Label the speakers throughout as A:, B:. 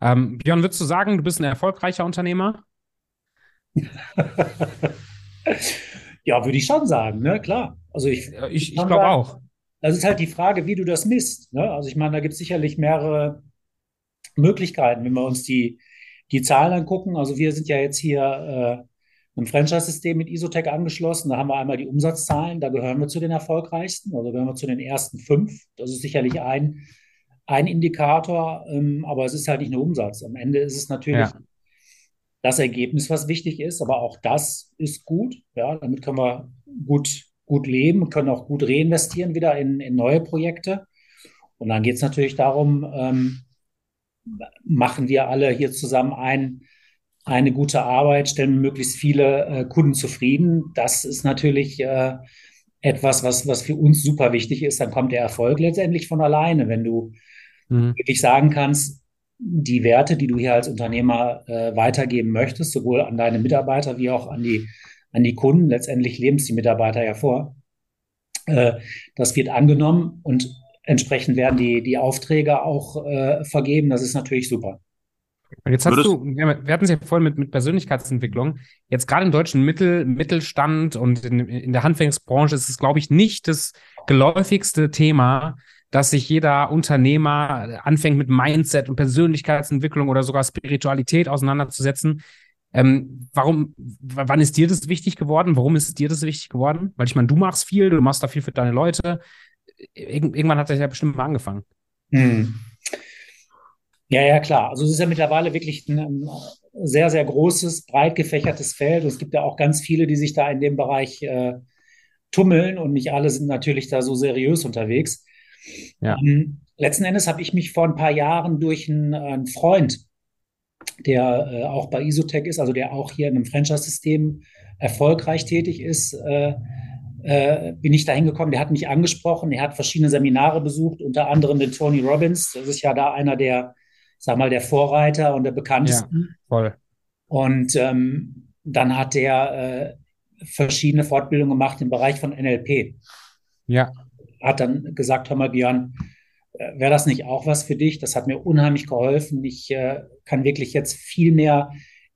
A: Ähm, Björn, würdest du sagen, du bist ein erfolgreicher Unternehmer?
B: ja, würde ich schon sagen, ne? Klar.
A: Also ich, ich, ich glaube auch.
B: Das ist halt die Frage, wie du das misst. Ne? Also ich meine, da gibt es sicherlich mehrere Möglichkeiten, wenn wir uns die, die Zahlen angucken. Also wir sind ja jetzt hier äh, ein Franchise-System mit Isotec angeschlossen. Da haben wir einmal die Umsatzzahlen, da gehören wir zu den erfolgreichsten, also gehören wir zu den ersten fünf. Das ist sicherlich ein, ein Indikator, ähm, aber es ist halt nicht nur Umsatz. Am Ende ist es natürlich ja. das Ergebnis, was wichtig ist, aber auch das ist gut. Ja, damit können wir gut gut leben, können auch gut reinvestieren wieder in, in neue Projekte. Und dann geht es natürlich darum, ähm, machen wir alle hier zusammen ein, eine gute Arbeit, stellen möglichst viele äh, Kunden zufrieden. Das ist natürlich äh, etwas, was, was für uns super wichtig ist. Dann kommt der Erfolg letztendlich von alleine, wenn du mhm. wirklich sagen kannst, die Werte, die du hier als Unternehmer äh, weitergeben möchtest, sowohl an deine Mitarbeiter wie auch an die an die Kunden. Letztendlich leben es die Mitarbeiter ja vor. Äh, das wird angenommen und entsprechend werden die, die Aufträge auch äh, vergeben. Das ist natürlich super.
A: Und jetzt hast Würdest du, wir hatten es ja vorhin mit, mit Persönlichkeitsentwicklung. Jetzt gerade im deutschen Mittel, Mittelstand und in, in der Handwerksbranche ist es, glaube ich, nicht das geläufigste Thema, dass sich jeder Unternehmer anfängt mit Mindset und Persönlichkeitsentwicklung oder sogar Spiritualität auseinanderzusetzen. Ähm, warum, wann ist dir das wichtig geworden? Warum ist dir das wichtig geworden? Weil ich meine, du machst viel, du machst da viel für deine Leute. Ir irgendwann hat das ja bestimmt mal angefangen. Hm.
B: Ja, ja, klar. Also es ist ja mittlerweile wirklich ein sehr, sehr großes, breit gefächertes Feld. Es gibt ja auch ganz viele, die sich da in dem Bereich äh, tummeln und nicht alle sind natürlich da so seriös unterwegs. Ja. Ähm, letzten Endes habe ich mich vor ein paar Jahren durch einen, einen Freund der äh, auch bei Isotech ist, also der auch hier in einem Franchise-System erfolgreich tätig ist, äh, äh, bin ich da hingekommen. Der hat mich angesprochen, er hat verschiedene Seminare besucht, unter anderem den Tony Robbins. Das ist ja da einer der, sag mal, der Vorreiter und der bekanntesten. Ja, voll. Und ähm, dann hat er äh, verschiedene Fortbildungen gemacht im Bereich von NLP. Ja. Hat dann gesagt, hör mal, Björn, wäre das nicht auch was für dich? Das hat mir unheimlich geholfen. Ich äh, kann wirklich jetzt viel mehr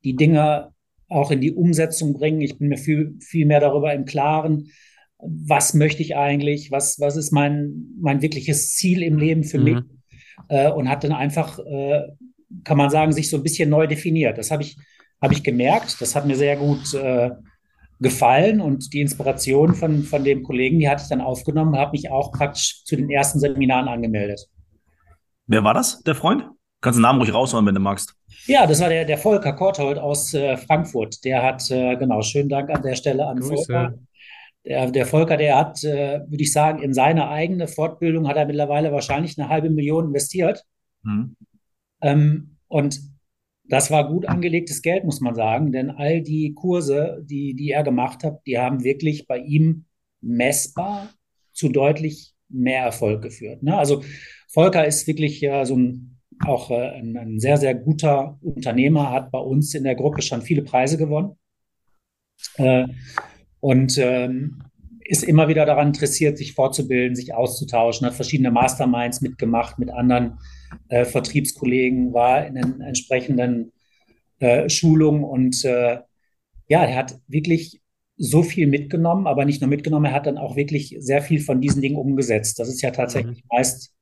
B: die Dinge auch in die Umsetzung bringen. Ich bin mir viel, viel mehr darüber im Klaren, was möchte ich eigentlich, was, was ist mein, mein wirkliches Ziel im Leben für mhm. mich äh, und hat dann einfach, äh, kann man sagen, sich so ein bisschen neu definiert. Das habe ich, hab ich gemerkt, das hat mir sehr gut äh, gefallen und die Inspiration von, von dem Kollegen, die hatte ich dann aufgenommen, habe mich auch praktisch zu den ersten Seminaren angemeldet.
C: Wer war das, der Freund? Kannst du den Namen ruhig raushauen, wenn du magst.
B: Ja, das war der, der Volker Korthold aus äh, Frankfurt. Der hat, äh, genau, schönen Dank an der Stelle an Grüße. Volker. Der, der Volker, der hat, äh, würde ich sagen, in seine eigene Fortbildung hat er mittlerweile wahrscheinlich eine halbe Million investiert. Mhm. Ähm, und das war gut angelegtes Geld, muss man sagen, denn all die Kurse, die, die er gemacht hat, die haben wirklich bei ihm messbar zu deutlich mehr Erfolg geführt. Ne? Also Volker ist wirklich ja so ein, auch äh, ein, ein, sehr, sehr guter Unternehmer, hat bei uns in der Gruppe schon viele Preise gewonnen äh, und ähm, ist immer wieder daran interessiert, sich fortzubilden, sich auszutauschen, hat verschiedene Masterminds mitgemacht mit anderen äh, Vertriebskollegen, war in den entsprechenden äh, Schulungen und äh, ja, er hat wirklich so viel mitgenommen, aber nicht nur mitgenommen, er hat dann auch wirklich sehr viel von diesen Dingen umgesetzt. Das ist ja tatsächlich mhm. meist,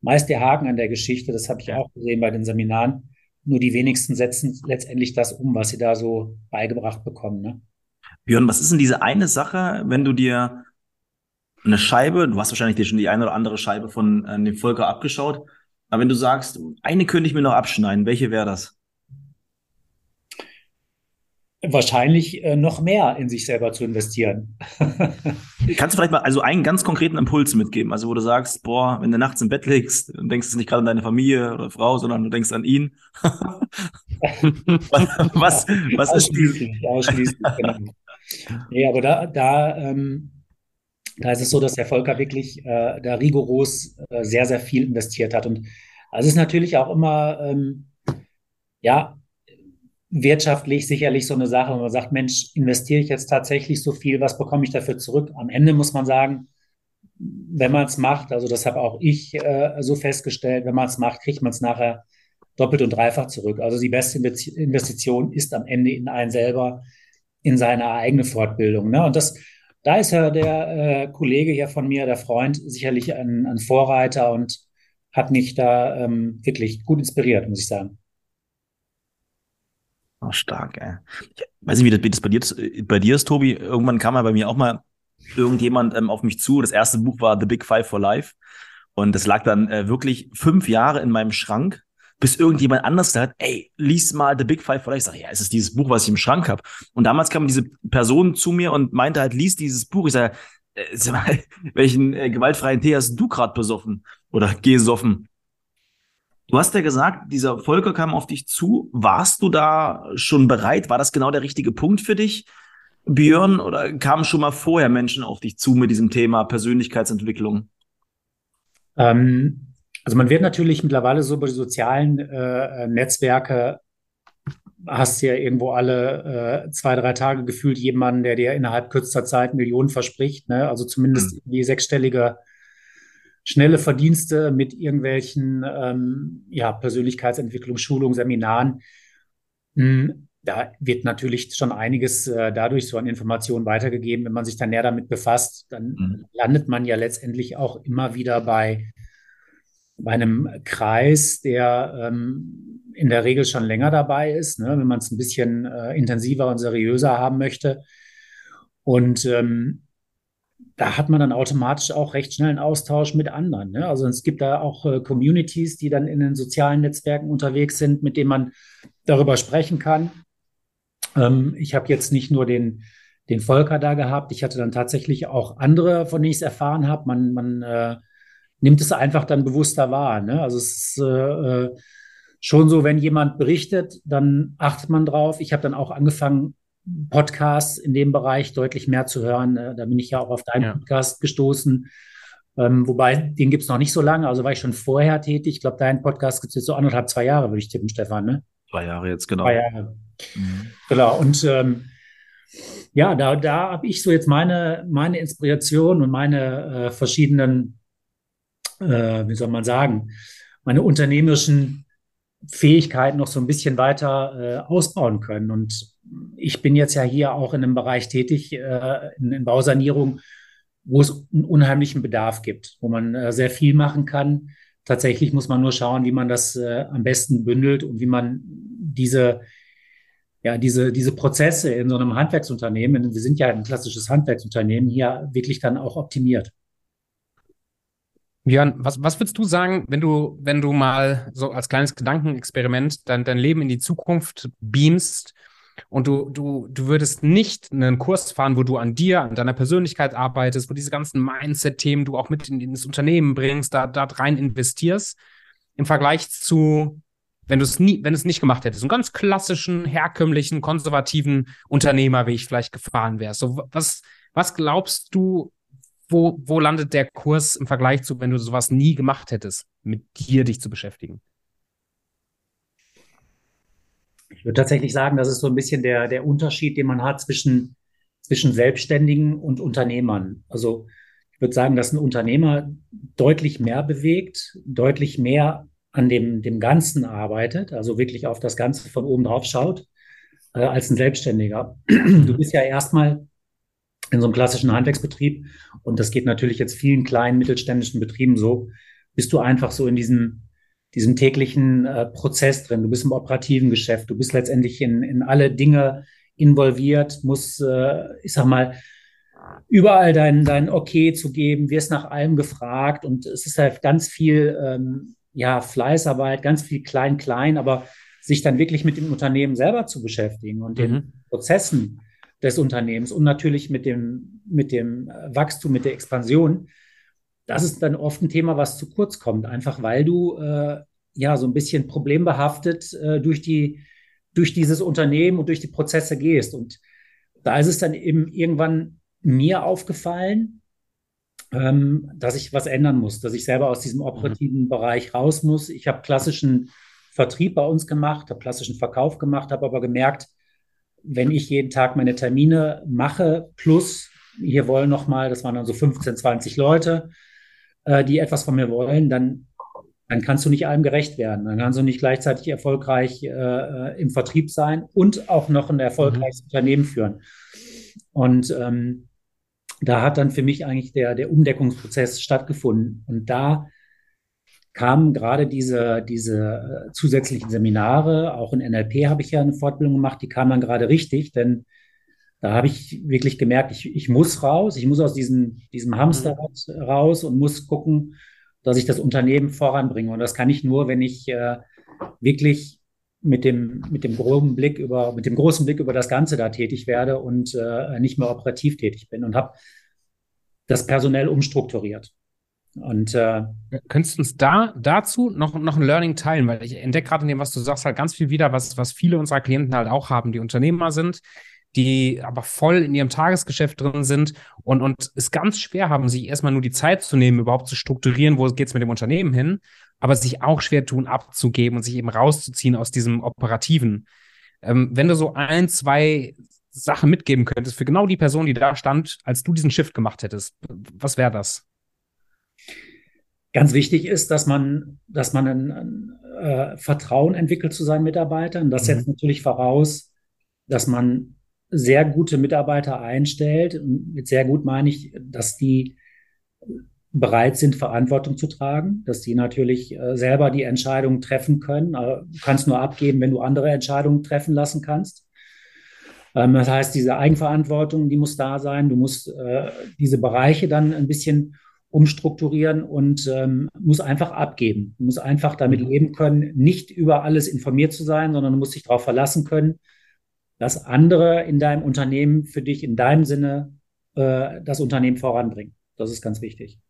B: meist der Haken an der Geschichte. Das habe ich ja. auch gesehen bei den Seminaren. Nur die wenigsten setzen letztendlich das um, was sie da so beigebracht bekommen. Ne?
C: Björn, was ist denn diese eine Sache, wenn du dir eine Scheibe, du hast wahrscheinlich dir schon die eine oder andere Scheibe von äh, dem Volker abgeschaut, aber wenn du sagst, eine könnte ich mir noch abschneiden, welche wäre das?
B: Wahrscheinlich äh, noch mehr in sich selber zu investieren.
C: Kannst du vielleicht mal also einen ganz konkreten Impuls mitgeben? Also, wo du sagst, boah, wenn du nachts im Bett liegst, dann denkst du nicht gerade an deine Familie oder Frau, sondern du denkst an ihn. was, was ist
B: ausschließlich, ausschließlich, genau. Nee, aber da, da ähm, da ist es so, dass der Volker wirklich äh, da rigoros äh, sehr, sehr viel investiert hat. Und es ist natürlich auch immer, ähm, ja, wirtschaftlich sicherlich so eine Sache, wenn man sagt, Mensch, investiere ich jetzt tatsächlich so viel, was bekomme ich dafür zurück? Am Ende muss man sagen, wenn man es macht, also das habe auch ich äh, so festgestellt, wenn man es macht, kriegt man es nachher doppelt und dreifach zurück. Also die beste Investition ist am Ende in einen selber, in seine eigene Fortbildung. Ne? Und das, da ist ja der äh, Kollege hier von mir, der Freund, sicherlich ein, ein Vorreiter und hat mich da ähm, wirklich gut inspiriert, muss ich sagen.
C: Oh, stark, ey. Ich weiß nicht, wie das, bei, dir, bei dir ist, Tobi. Irgendwann kam ja bei mir auch mal irgendjemand ähm, auf mich zu. Das erste Buch war The Big Five for Life. Und das lag dann äh, wirklich fünf Jahre in meinem Schrank, bis irgendjemand anders sagt, ey, lies mal The Big Five Life. Ich sage, ja, es ist dieses Buch, was ich im Schrank habe. Und damals kam diese Person zu mir und meinte halt, lies dieses Buch. Ich sage, äh, mal, welchen äh, gewaltfreien Tee hast du gerade besoffen oder gesoffen? Du hast ja gesagt, dieser Volker kam auf dich zu. Warst du da schon bereit? War das genau der richtige Punkt für dich, Björn? Oder kamen schon mal vorher Menschen auf dich zu mit diesem Thema Persönlichkeitsentwicklung?
B: Ähm, also man wird natürlich mittlerweile so bei den sozialen äh, Netzwerke hast ja irgendwo alle äh, zwei, drei Tage gefühlt jemanden, der dir innerhalb kürzester Zeit Millionen verspricht. Ne? Also zumindest mhm. die sechsstellige schnelle Verdienste mit irgendwelchen ähm, ja, Persönlichkeitsentwicklung, Schulungen, Seminaren. Hm, da wird natürlich schon einiges äh, dadurch so an Informationen weitergegeben. Wenn man sich dann näher damit befasst, dann mhm. landet man ja letztendlich auch immer wieder bei, bei einem Kreis, der ähm, in der Regel schon länger dabei ist, ne? wenn man es ein bisschen äh, intensiver und seriöser haben möchte. Und ähm, da hat man dann automatisch auch recht schnell einen Austausch mit anderen. Ne? Also es gibt da auch äh, Communities, die dann in den sozialen Netzwerken unterwegs sind, mit denen man darüber sprechen kann. Ähm, ich habe jetzt nicht nur den, den Volker da gehabt, ich hatte dann tatsächlich auch andere, von denen ich es erfahren habe. Man, man äh, nimmt es einfach dann bewusster wahr. Ne? Also es ist äh, äh schon so, wenn jemand berichtet, dann achtet man drauf. Ich habe dann auch angefangen, Podcasts in dem Bereich deutlich mehr zu hören. Äh, da bin ich ja auch auf deinen ja. Podcast gestoßen. Ähm, wobei, den gibt es noch nicht so lange, also war ich schon vorher tätig. Ich glaube, deinen Podcast gibt es jetzt so anderthalb, zwei Jahre, würde ich tippen, Stefan, ne?
C: Zwei Jahre jetzt, genau. Zwei Jahre.
B: Mhm. Genau. Und ähm, ja, da, da habe ich so jetzt meine, meine Inspiration und meine äh, verschiedenen, äh, wie soll man sagen, meine unternehmerischen Fähigkeiten noch so ein bisschen weiter äh, ausbauen können. Und ich bin jetzt ja hier auch in einem Bereich tätig, äh, in, in, Bausanierung, wo es einen unheimlichen Bedarf gibt, wo man äh, sehr viel machen kann. Tatsächlich muss man nur schauen, wie man das äh, am besten bündelt und wie man diese, ja, diese, diese Prozesse in so einem Handwerksunternehmen, wir sind ja ein klassisches Handwerksunternehmen, hier wirklich dann auch optimiert.
A: Björn, was, was würdest du sagen, wenn du, wenn du mal so als kleines Gedankenexperiment dein, dein Leben in die Zukunft beamst und du, du, du würdest nicht einen Kurs fahren, wo du an dir, an deiner Persönlichkeit arbeitest, wo diese ganzen Mindset-Themen du auch mit in, in das Unternehmen bringst, da, da rein investierst, im Vergleich zu, wenn du es nie, wenn es nicht gemacht hättest, einen ganz klassischen, herkömmlichen, konservativen Unternehmer, wie ich vielleicht gefahren wäre. So, was, was glaubst du, wo, wo landet der Kurs im Vergleich zu, wenn du sowas nie gemacht hättest, mit dir dich zu beschäftigen?
B: Ich würde tatsächlich sagen, das ist so ein bisschen der, der Unterschied, den man hat zwischen, zwischen Selbstständigen und Unternehmern. Also ich würde sagen, dass ein Unternehmer deutlich mehr bewegt, deutlich mehr an dem, dem Ganzen arbeitet, also wirklich auf das Ganze von oben drauf schaut, äh, als ein Selbstständiger. Du bist ja erstmal in so einem klassischen Handwerksbetrieb, und das geht natürlich jetzt vielen kleinen mittelständischen Betrieben so, bist du einfach so in diesem diesem täglichen äh, Prozess drin. Du bist im operativen Geschäft, du bist letztendlich in, in alle Dinge involviert, musst, äh, ich sag mal, überall dein, dein Okay zu geben, wirst nach allem gefragt. Und es ist halt ganz viel ähm, ja, Fleißarbeit, ganz viel klein, klein, aber sich dann wirklich mit dem Unternehmen selber zu beschäftigen und mhm. den Prozessen des Unternehmens und natürlich mit dem, mit dem Wachstum, mit der Expansion, das ist dann oft ein Thema, was zu kurz kommt, einfach weil du äh, ja so ein bisschen problembehaftet äh, durch die durch dieses Unternehmen und durch die Prozesse gehst. Und da ist es dann eben irgendwann mir aufgefallen, ähm, dass ich was ändern muss, dass ich selber aus diesem mhm. operativen mhm. Bereich raus muss. Ich habe klassischen Vertrieb bei uns gemacht, habe klassischen Verkauf gemacht, habe aber gemerkt, wenn ich jeden Tag meine Termine mache, plus hier wollen noch mal, das waren dann so 15, 20 Leute, äh, die etwas von mir wollen, dann dann kannst du nicht allem gerecht werden. Dann kannst du nicht gleichzeitig erfolgreich äh, im Vertrieb sein und auch noch ein erfolgreiches mhm. Unternehmen führen. Und ähm, da hat dann für mich eigentlich der, der Umdeckungsprozess stattgefunden. Und da kamen gerade diese, diese äh, zusätzlichen Seminare, auch in NLP habe ich ja eine Fortbildung gemacht, die kamen dann gerade richtig, denn da habe ich wirklich gemerkt, ich, ich muss raus, ich muss aus diesem, diesem Hamsterrad raus und muss gucken, dass ich das Unternehmen voranbringe. Und das kann ich nur, wenn ich äh, wirklich mit dem, mit dem groben Blick über, mit dem großen Blick über das Ganze da tätig werde und äh, nicht mehr operativ tätig bin und habe das personell umstrukturiert. Und äh,
A: könntest du uns da dazu noch, noch ein Learning teilen? Weil ich entdecke gerade in dem, was du sagst, halt ganz viel wieder, was, was viele unserer Klienten halt auch haben, die Unternehmer sind, die aber voll in ihrem Tagesgeschäft drin sind und, und es ganz schwer haben, sich erstmal nur die Zeit zu nehmen, überhaupt zu strukturieren, wo geht es mit dem Unternehmen hin, aber sich auch schwer tun, abzugeben und sich eben rauszuziehen aus diesem Operativen. Ähm, wenn du so ein, zwei Sachen mitgeben könntest für genau die Person, die da stand, als du diesen Shift gemacht hättest, was wäre das?
B: Ganz wichtig ist, dass man, dass man ein, ein äh, Vertrauen entwickelt zu seinen Mitarbeitern. Das mhm. setzt natürlich voraus, dass man sehr gute Mitarbeiter einstellt. Mit sehr gut meine ich, dass die bereit sind, Verantwortung zu tragen, dass die natürlich äh, selber die Entscheidungen treffen können. du kannst nur abgeben, wenn du andere Entscheidungen treffen lassen kannst. Ähm, das heißt, diese Eigenverantwortung, die muss da sein. Du musst äh, diese Bereiche dann ein bisschen umstrukturieren und ähm, muss einfach abgeben. Du musst einfach damit mhm. leben können, nicht über alles informiert zu sein, sondern du musst dich darauf verlassen können, dass andere in deinem Unternehmen für dich in deinem Sinne äh, das Unternehmen voranbringen. Das ist ganz wichtig.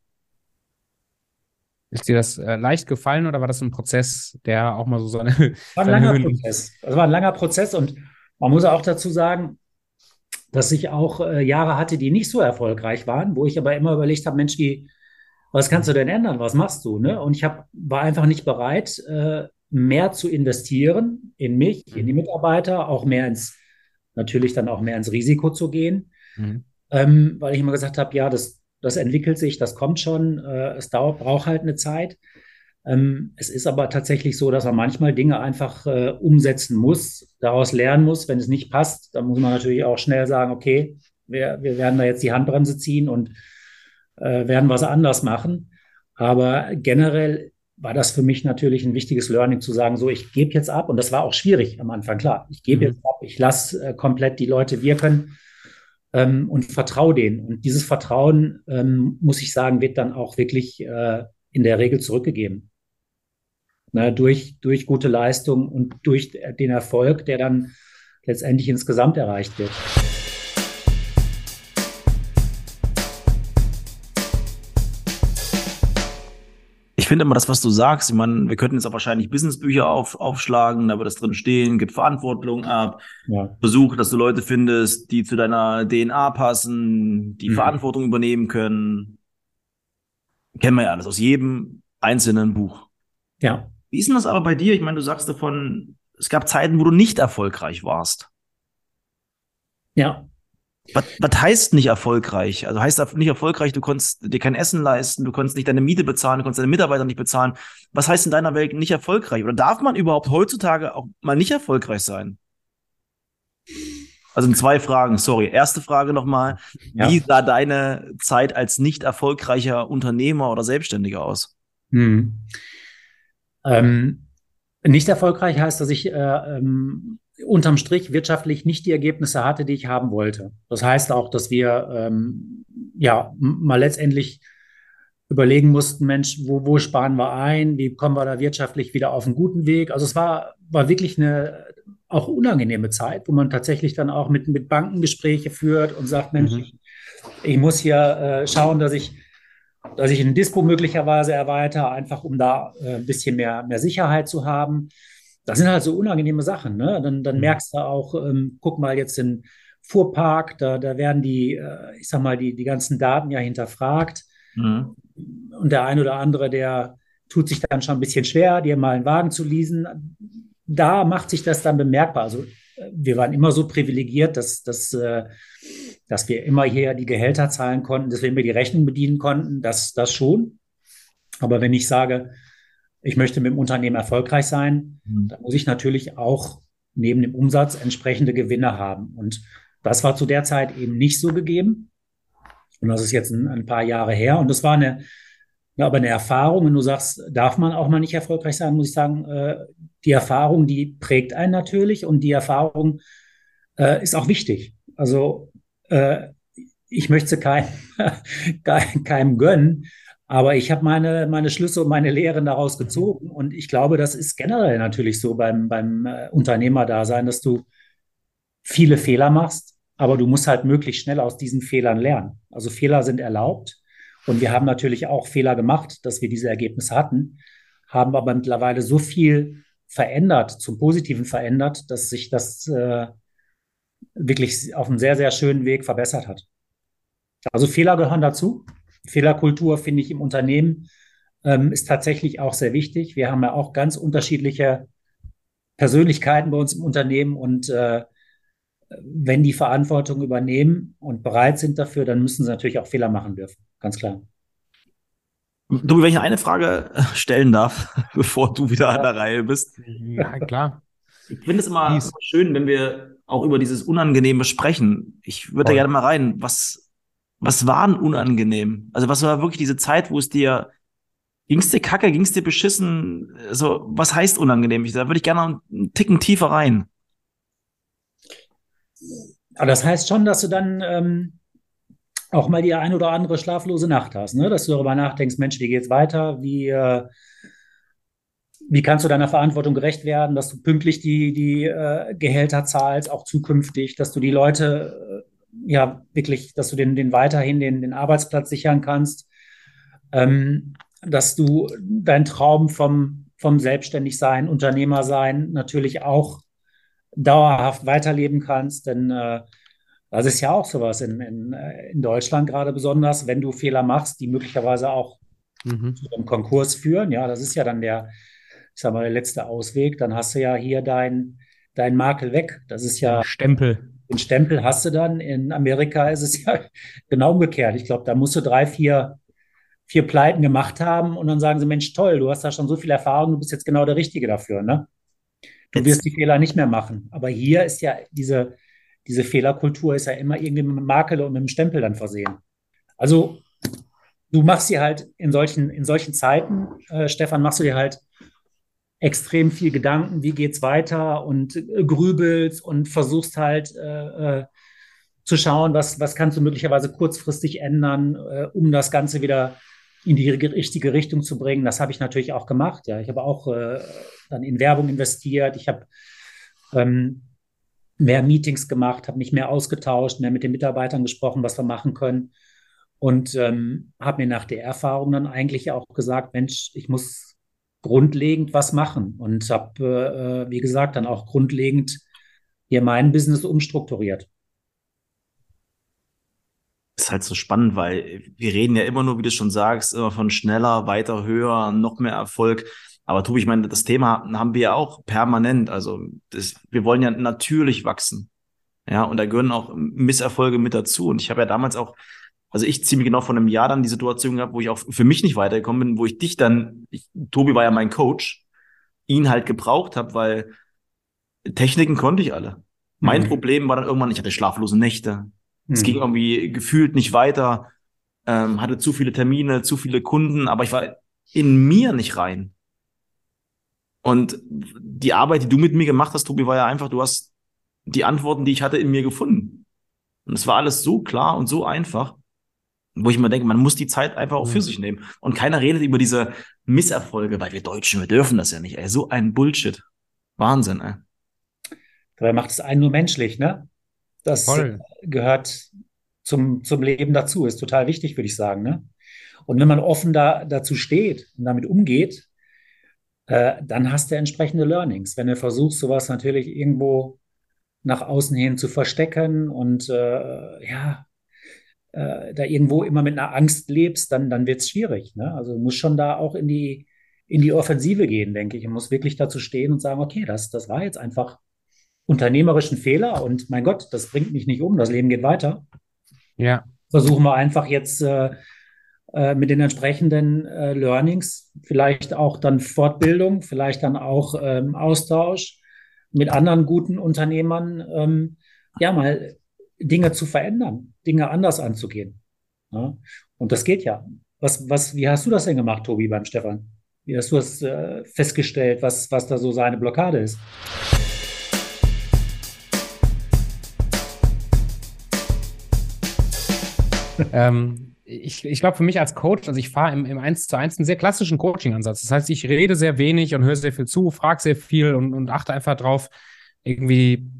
A: Ist dir das äh, leicht gefallen oder war das ein Prozess, der auch mal so seine.
B: War ein langer Prozess. Das war ein langer Prozess und man muss auch dazu sagen, dass ich auch äh, Jahre hatte, die nicht so erfolgreich waren, wo ich aber immer überlegt habe, Mensch, wie, was kannst du denn ändern? Was machst du? Ne? Und ich hab, war einfach nicht bereit, äh, mehr zu investieren in mich, in die mhm. Mitarbeiter, auch mehr ins, natürlich dann auch mehr ins Risiko zu gehen, mhm. ähm, weil ich immer gesagt habe, ja, das, das entwickelt sich, das kommt schon, äh, es dauert, braucht halt eine Zeit. Ähm, es ist aber tatsächlich so, dass man manchmal Dinge einfach äh, umsetzen muss, daraus lernen muss. Wenn es nicht passt, dann muss man natürlich auch schnell sagen, okay, wir, wir werden da jetzt die Handbremse ziehen und äh, werden was anders machen. Aber generell war das für mich natürlich ein wichtiges Learning zu sagen, so, ich gebe jetzt ab. Und das war auch schwierig am Anfang, klar. Ich gebe mhm. jetzt ab, ich lasse äh, komplett die Leute wirken ähm, und vertraue denen. Und dieses Vertrauen, ähm, muss ich sagen, wird dann auch wirklich äh, in der Regel zurückgegeben ne, durch, durch gute Leistung und durch den Erfolg, der dann letztendlich insgesamt erreicht wird.
C: Ich finde immer das, was du sagst, ich meine, wir könnten jetzt auch wahrscheinlich Businessbücher auf, aufschlagen, da wird das drin stehen, gibt Verantwortung ab, ja. versuche, dass du Leute findest, die zu deiner DNA passen, die mhm. Verantwortung übernehmen können. Kennen wir ja alles aus jedem einzelnen Buch.
B: Ja.
C: Wie ist denn das aber bei dir? Ich meine, du sagst davon, es gab Zeiten, wo du nicht erfolgreich warst.
B: Ja.
C: Was, was heißt nicht erfolgreich? Also heißt nicht erfolgreich, du konntest dir kein Essen leisten, du konntest nicht deine Miete bezahlen, du konntest deine Mitarbeiter nicht bezahlen. Was heißt in deiner Welt nicht erfolgreich? Oder darf man überhaupt heutzutage auch mal nicht erfolgreich sein? Also in zwei Fragen, sorry. Erste Frage nochmal. Ja. Wie sah deine Zeit als nicht erfolgreicher Unternehmer oder Selbstständiger aus? Hm.
B: Ähm, nicht erfolgreich heißt, dass ich äh, ähm, unterm Strich wirtschaftlich nicht die Ergebnisse hatte, die ich haben wollte. Das heißt auch, dass wir ähm, ja mal letztendlich überlegen mussten, Mensch, wo, wo sparen wir ein? Wie kommen wir da wirtschaftlich wieder auf einen guten Weg? Also es war, war wirklich eine auch unangenehme Zeit, wo man tatsächlich dann auch mit, mit Banken Gespräche führt und sagt, Mensch, mhm. ich, muss hier äh, schauen, dass ich dass ich ein Dispo möglicherweise erweitere, einfach um da äh, ein bisschen mehr, mehr Sicherheit zu haben. Das sind halt so unangenehme Sachen. Ne? Dann, dann mhm. merkst du auch, ähm, guck mal jetzt den Fuhrpark, da, da werden die, äh, ich sag mal, die, die ganzen Daten ja hinterfragt. Mhm. Und der ein oder andere, der tut sich dann schon ein bisschen schwer, dir mal einen Wagen zu leasen. Da macht sich das dann bemerkbar. Also wir waren immer so privilegiert, dass, dass äh, dass wir immer hier die Gehälter zahlen konnten, dass wir immer die Rechnung bedienen konnten, das, das schon. Aber wenn ich sage, ich möchte mit dem Unternehmen erfolgreich sein, mhm. dann muss ich natürlich auch neben dem Umsatz entsprechende Gewinne haben. Und das war zu der Zeit eben nicht so gegeben. Und das ist jetzt ein, ein paar Jahre her. Und das war eine, aber eine Erfahrung. Wenn du sagst, darf man auch mal nicht erfolgreich sein, muss ich sagen, äh, die Erfahrung, die prägt einen natürlich und die Erfahrung äh, ist auch wichtig. Also äh, ich möchte kein, keinem gönnen, aber ich habe meine, meine Schlüsse und meine Lehren daraus gezogen. Und ich glaube, das ist generell natürlich so beim, beim äh, Unternehmerdasein, dass du viele Fehler machst, aber du musst halt möglichst schnell aus diesen Fehlern lernen. Also Fehler sind erlaubt. Und wir haben natürlich auch Fehler gemacht, dass wir diese Ergebnisse hatten, haben aber mittlerweile so viel verändert, zum Positiven verändert, dass sich das äh, wirklich auf einem sehr, sehr schönen Weg verbessert hat. Also Fehler gehören dazu. Fehlerkultur finde ich im Unternehmen ähm, ist tatsächlich auch sehr wichtig. Wir haben ja auch ganz unterschiedliche Persönlichkeiten bei uns im Unternehmen und äh, wenn die Verantwortung übernehmen und bereit sind dafür, dann müssen sie natürlich auch Fehler machen dürfen. Ganz klar.
C: Du, wenn ich eine Frage äh, stellen darf, bevor du wieder ja. an der Reihe bist.
A: Ja, klar.
C: Ich finde es immer Dies. schön, wenn wir auch über dieses Unangenehme sprechen. Ich würde da gerne mal rein. Was, was war denn unangenehm? Also was war wirklich diese Zeit, wo es dir, ging's dir kacke, ging's dir beschissen? Also was heißt unangenehm? da würde ich gerne einen Ticken tiefer rein.
B: Aber das heißt schon, dass du dann ähm, auch mal die ein oder andere schlaflose Nacht hast, ne? dass du darüber nachdenkst, Mensch, wie geht's weiter? Wie, äh, wie kannst du deiner Verantwortung gerecht werden, dass du pünktlich die, die äh, Gehälter zahlst, auch zukünftig, dass du die Leute, äh, ja, wirklich, dass du den, den weiterhin den, den Arbeitsplatz sichern kannst, ähm, dass du deinen Traum vom, vom Selbstständigsein, Unternehmersein natürlich auch dauerhaft weiterleben kannst, denn äh, das ist ja auch sowas in, in, in Deutschland gerade besonders, wenn du Fehler machst, die möglicherweise auch mhm. zu einem Konkurs führen. Ja, das ist ja dann der, ich sag mal, der letzte Ausweg. Dann hast du ja hier dein, dein Makel weg. Das ist ja.
A: Stempel.
B: Den Stempel hast du dann. In Amerika ist es ja genau umgekehrt. Ich glaube, da musst du drei, vier, vier Pleiten gemacht haben und dann sagen sie, Mensch, toll, du hast da schon so viel Erfahrung, du bist jetzt genau der Richtige dafür, ne? Du wirst die Fehler nicht mehr machen. Aber hier ist ja diese, diese Fehlerkultur ist ja immer irgendwie mit einem Makel und mit einem Stempel dann versehen. Also du machst dir halt in solchen, in solchen Zeiten, äh, Stefan, machst du dir halt extrem viel Gedanken, wie geht's weiter und äh, grübelst und versuchst halt äh, äh, zu schauen, was, was kannst du möglicherweise kurzfristig ändern, äh, um das Ganze wieder in die richtige Richtung zu bringen. Das habe ich natürlich auch gemacht. Ja, ich habe auch äh, dann in Werbung investiert. Ich habe ähm, mehr Meetings gemacht, habe mich mehr ausgetauscht, mehr mit den Mitarbeitern gesprochen, was wir machen können. Und ähm, habe mir nach der Erfahrung dann eigentlich auch gesagt, Mensch, ich muss grundlegend was machen. Und habe, äh, wie gesagt, dann auch grundlegend hier mein Business umstrukturiert.
C: Ist halt so spannend, weil wir reden ja immer nur, wie du schon sagst, immer von schneller, weiter, höher, noch mehr Erfolg. Aber Tobi, ich meine, das Thema haben wir ja auch permanent. Also das, wir wollen ja natürlich wachsen. Ja, und da gehören auch Misserfolge mit dazu. Und ich habe ja damals auch, also ich ziemlich genau vor einem Jahr dann die Situation gehabt, wo ich auch für mich nicht weitergekommen bin, wo ich dich dann, ich, Tobi war ja mein Coach, ihn halt gebraucht habe, weil Techniken konnte ich alle. Mein mhm. Problem war dann irgendwann, ich hatte schlaflose Nächte. Mhm. Es ging irgendwie gefühlt nicht weiter, ähm, hatte zu viele Termine, zu viele Kunden, aber ich war in mir nicht rein. Und die Arbeit, die du mit mir gemacht hast, Tobi, war ja einfach, du hast die Antworten, die ich hatte, in mir gefunden. Und es war alles so klar und so einfach, wo ich mir denke, man muss die Zeit einfach auch für mhm. sich nehmen. Und keiner redet über diese Misserfolge, weil wir Deutschen, wir dürfen das ja nicht, ey. So ein Bullshit. Wahnsinn, ey.
B: Dabei macht es einen nur menschlich, ne? Das Voll. gehört zum, zum Leben dazu, ist total wichtig, würde ich sagen, ne? Und wenn man offen da, dazu steht und damit umgeht, äh, dann hast du entsprechende Learnings. Wenn du versuchst, sowas natürlich irgendwo nach außen hin zu verstecken und äh, ja, äh, da irgendwo immer mit einer Angst lebst, dann, dann wird es schwierig. Ne? Also du musst schon da auch in die, in die Offensive gehen, denke ich. Du musst wirklich dazu stehen und sagen, okay, das, das war jetzt einfach unternehmerischen Fehler und mein Gott, das bringt mich nicht um, das Leben geht weiter.
A: Ja.
B: Versuchen wir einfach jetzt äh, äh, mit den entsprechenden äh, Learnings, vielleicht auch dann Fortbildung, vielleicht dann auch ähm, Austausch mit anderen guten Unternehmern, ähm, ja, mal Dinge zu verändern, Dinge anders anzugehen. Ja? Und das geht ja. Was, was, wie hast du das denn gemacht, Tobi, beim Stefan? Wie hast du das äh, festgestellt, was, was da so seine Blockade ist?
A: Ähm, ich, ich glaube, für mich als Coach, also ich fahre im, im 1 zu 1 einen sehr klassischen Coaching-Ansatz. Das heißt, ich rede sehr wenig und höre sehr viel zu, frage sehr viel und, und achte einfach drauf, irgendwie,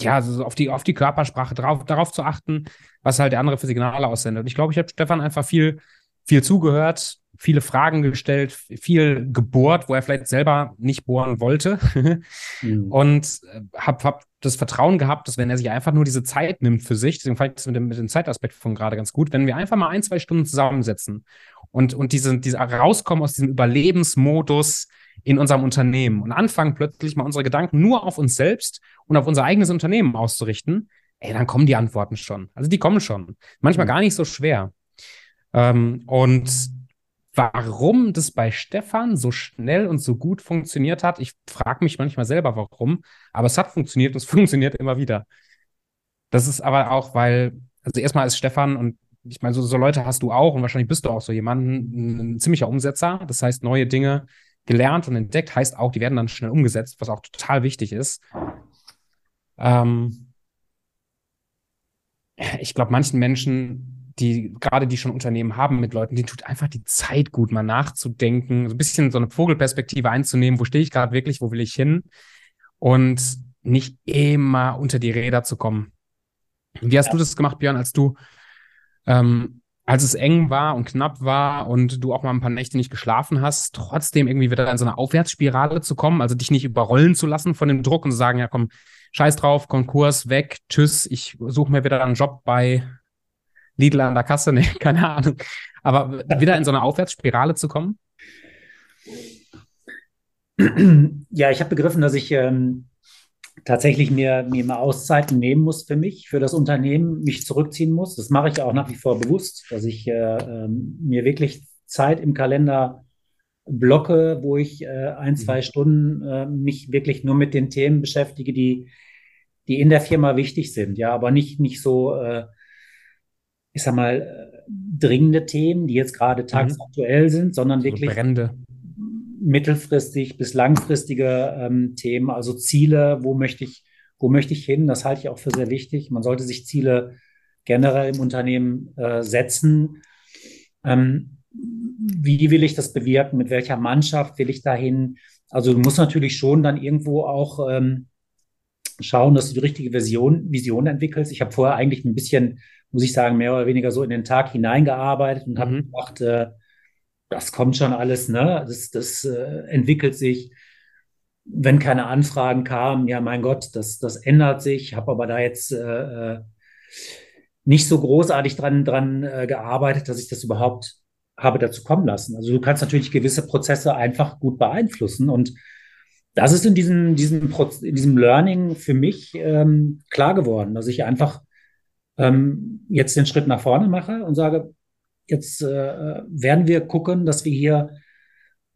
A: ja, so auf die, auf die Körpersprache, drauf, darauf zu achten, was halt der andere für Signale aussendet. Und ich glaube, ich habe Stefan einfach viel, viel zugehört, viele Fragen gestellt, viel gebohrt, wo er vielleicht selber nicht bohren wollte. mhm. Und äh, habe hab das Vertrauen gehabt, dass wenn er sich einfach nur diese Zeit nimmt für sich, deswegen fand ich das mit dem, mit dem Zeitaspekt von gerade ganz gut, wenn wir einfach mal ein, zwei Stunden zusammensetzen und, und diese, diese rauskommen aus diesem Überlebensmodus in unserem Unternehmen und anfangen plötzlich mal unsere Gedanken nur auf uns selbst und auf unser eigenes Unternehmen auszurichten, ey, dann kommen die Antworten schon. Also die kommen schon. Manchmal mhm. gar nicht so schwer. Ähm, und warum das bei Stefan so schnell und so gut funktioniert hat. Ich frage mich manchmal selber, warum, aber es hat funktioniert und es funktioniert immer wieder. Das ist aber auch, weil, also erstmal ist Stefan und ich meine, so, so Leute hast du auch und wahrscheinlich bist du auch so jemand, ein, ein ziemlicher Umsetzer. Das heißt, neue Dinge gelernt und entdeckt, heißt auch, die werden dann schnell umgesetzt, was auch total wichtig ist. Ähm, ich glaube, manchen Menschen die gerade die schon Unternehmen haben mit Leuten, denen tut einfach die Zeit gut, mal nachzudenken, so ein bisschen so eine Vogelperspektive einzunehmen, wo stehe ich gerade wirklich, wo will ich hin und nicht immer unter die Räder zu kommen. Wie hast ja. du das gemacht, Björn, als du, ähm, als es eng war und knapp war und du auch mal ein paar Nächte nicht geschlafen hast, trotzdem irgendwie wieder in so eine Aufwärtsspirale zu kommen, also dich nicht überrollen zu lassen von dem Druck und zu sagen, ja komm, scheiß drauf, Konkurs, weg, tschüss, ich suche mir wieder einen Job bei Lidl an der Kasse, nee, keine Ahnung. Aber wieder in so eine Aufwärtsspirale zu kommen?
B: Ja, ich habe begriffen, dass ich ähm, tatsächlich mir, mir mal Auszeiten nehmen muss für mich, für das Unternehmen, mich zurückziehen muss. Das mache ich auch nach wie vor bewusst, dass ich äh, ähm, mir wirklich Zeit im Kalender blocke, wo ich äh, ein, zwei mhm. Stunden äh, mich wirklich nur mit den Themen beschäftige, die, die in der Firma wichtig sind. Ja, aber nicht, nicht so äh, ich sag mal, dringende Themen, die jetzt gerade mhm. tagsaktuell mhm. sind, sondern also wirklich
A: Brände.
B: mittelfristig bis langfristige ähm, Themen, also Ziele, wo möchte ich, wo möchte ich hin? Das halte ich auch für sehr wichtig. Man sollte sich Ziele generell im Unternehmen äh, setzen. Ähm, wie will ich das bewirken? Mit welcher Mannschaft will ich dahin? Also du musst natürlich schon dann irgendwo auch ähm, schauen, dass du die richtige Vision, Vision entwickelst. Ich habe vorher eigentlich ein bisschen muss ich sagen, mehr oder weniger so in den Tag hineingearbeitet und mhm. habe gedacht, äh, das kommt schon alles, ne? Das, das äh, entwickelt sich. Wenn keine Anfragen kamen, ja, mein Gott, das, das ändert sich. Habe aber da jetzt äh, äh, nicht so großartig dran, dran äh, gearbeitet, dass ich das überhaupt habe dazu kommen lassen. Also du kannst natürlich gewisse Prozesse einfach gut beeinflussen und das ist in diesem, diesem, in diesem Learning für mich ähm, klar geworden, dass ich einfach ähm, jetzt den Schritt nach vorne mache und sage, jetzt äh, werden wir gucken, dass wir hier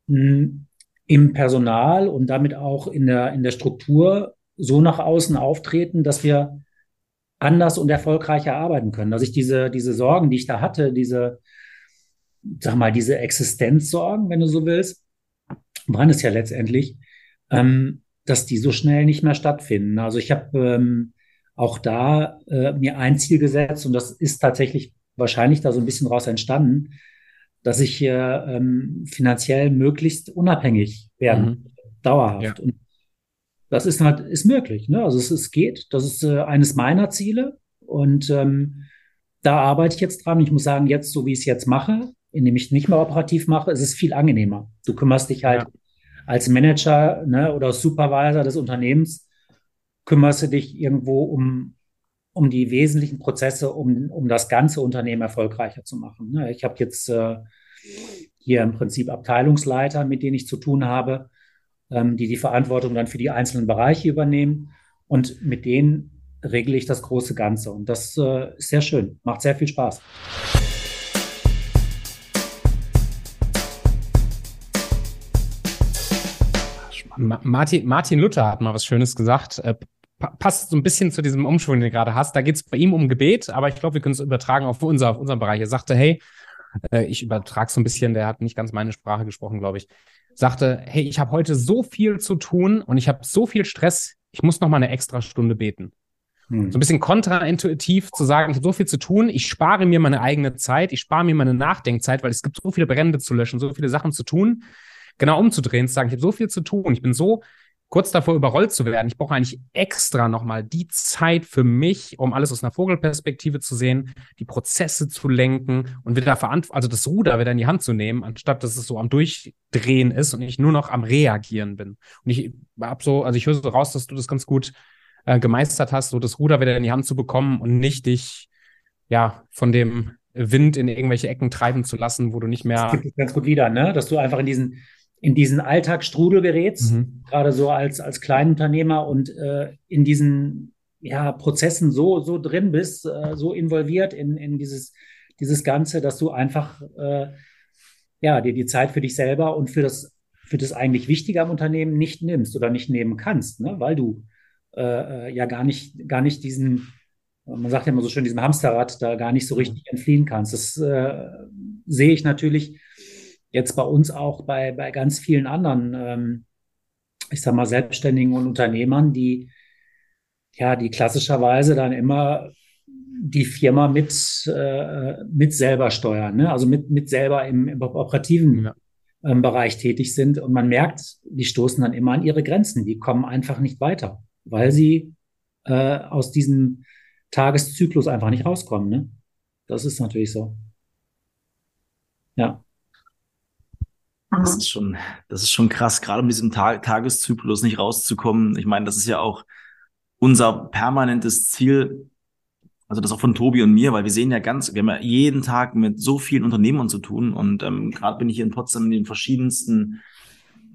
B: hm, im Personal und damit auch in der, in der Struktur so nach außen auftreten, dass wir anders und erfolgreicher arbeiten können. Dass ich diese, diese Sorgen, die ich da hatte, diese, sag mal, diese Existenzsorgen, wenn du so willst, waren es ja letztendlich, ähm, dass die so schnell nicht mehr stattfinden. Also ich habe ähm, auch da äh, mir ein Ziel gesetzt und das ist tatsächlich wahrscheinlich da so ein bisschen raus entstanden, dass ich äh, ähm, finanziell möglichst unabhängig werden, mhm. dauerhaft. Ja. Und das ist, halt, ist möglich. Ne? Also es, es geht. Das ist äh, eines meiner Ziele und ähm, da arbeite ich jetzt dran. Ich muss sagen, jetzt, so wie ich es jetzt mache, indem ich nicht mehr operativ mache, ist es viel angenehmer. Du kümmerst dich halt ja. als Manager ne, oder Supervisor des Unternehmens kümmerst du dich irgendwo um, um die wesentlichen Prozesse, um, um das ganze Unternehmen erfolgreicher zu machen. Ne, ich habe jetzt äh, hier im Prinzip Abteilungsleiter, mit denen ich zu tun habe, ähm, die die Verantwortung dann für die einzelnen Bereiche übernehmen. Und mit denen regle ich das große Ganze. Und das äh, ist sehr schön, macht sehr viel Spaß.
A: Martin, Martin Luther hat mal was Schönes gesagt. Äh, Passt so ein bisschen zu diesem Umschwung, den du gerade hast. Da geht es bei ihm um Gebet, aber ich glaube, wir können es übertragen auf, unser, auf unseren Bereich. Er sagte, hey, äh, ich übertrage so ein bisschen, der hat nicht ganz meine Sprache gesprochen, glaube ich. Sagte, hey, ich habe heute so viel zu tun und ich habe so viel Stress, ich muss noch mal eine extra Stunde beten. Hm. So ein bisschen kontraintuitiv zu sagen, ich habe so viel zu tun, ich spare mir meine eigene Zeit, ich spare mir meine Nachdenkzeit, weil es gibt so viele Brände zu löschen, so viele Sachen zu tun. Genau umzudrehen, zu sagen, ich habe so viel zu tun, ich bin so kurz davor überrollt zu werden. Ich brauche eigentlich extra nochmal die Zeit für mich, um alles aus einer Vogelperspektive zu sehen, die Prozesse zu lenken und wieder verantwortlich, also das Ruder wieder in die Hand zu nehmen, anstatt dass es so am Durchdrehen ist und ich nur noch am Reagieren bin. Und ich hab so, also ich höre so raus, dass du das ganz gut äh, gemeistert hast, so das Ruder wieder in die Hand zu bekommen und nicht dich, ja, von dem Wind in irgendwelche Ecken treiben zu lassen, wo du nicht mehr. Das
B: gibt es ganz gut wieder, ne? Dass du einfach in diesen in diesen Alltagsstrudel gerätst, mhm. gerade so als, als Kleinunternehmer und äh, in diesen ja, Prozessen so, so drin bist, äh, so involviert in, in dieses, dieses Ganze, dass du einfach äh, ja, dir die Zeit für dich selber und für das, für das eigentlich Wichtige am Unternehmen nicht nimmst oder nicht nehmen kannst, ne? weil du äh, äh ja gar nicht, gar nicht diesen, man sagt ja immer so schön, diesem Hamsterrad da gar nicht so mhm. richtig entfliehen kannst. Das äh, sehe ich natürlich jetzt bei uns auch bei, bei ganz vielen anderen, ähm, ich sag mal, Selbstständigen und Unternehmern, die ja, die klassischerweise dann immer die Firma mit, äh, mit selber steuern, ne? also mit, mit selber im, im operativen ja. ähm, Bereich tätig sind. Und man merkt, die stoßen dann immer an ihre Grenzen. Die kommen einfach nicht weiter, weil sie äh, aus diesem Tageszyklus einfach nicht rauskommen. Ne? Das ist natürlich so. Ja.
C: Das ist schon, das ist schon krass, gerade um diesem Tag Tageszyklus nicht rauszukommen. Ich meine, das ist ja auch unser permanentes Ziel, also das auch von Tobi und mir, weil wir sehen ja ganz, wir haben ja jeden Tag mit so vielen Unternehmern zu tun und ähm, gerade bin ich hier in Potsdam in den verschiedensten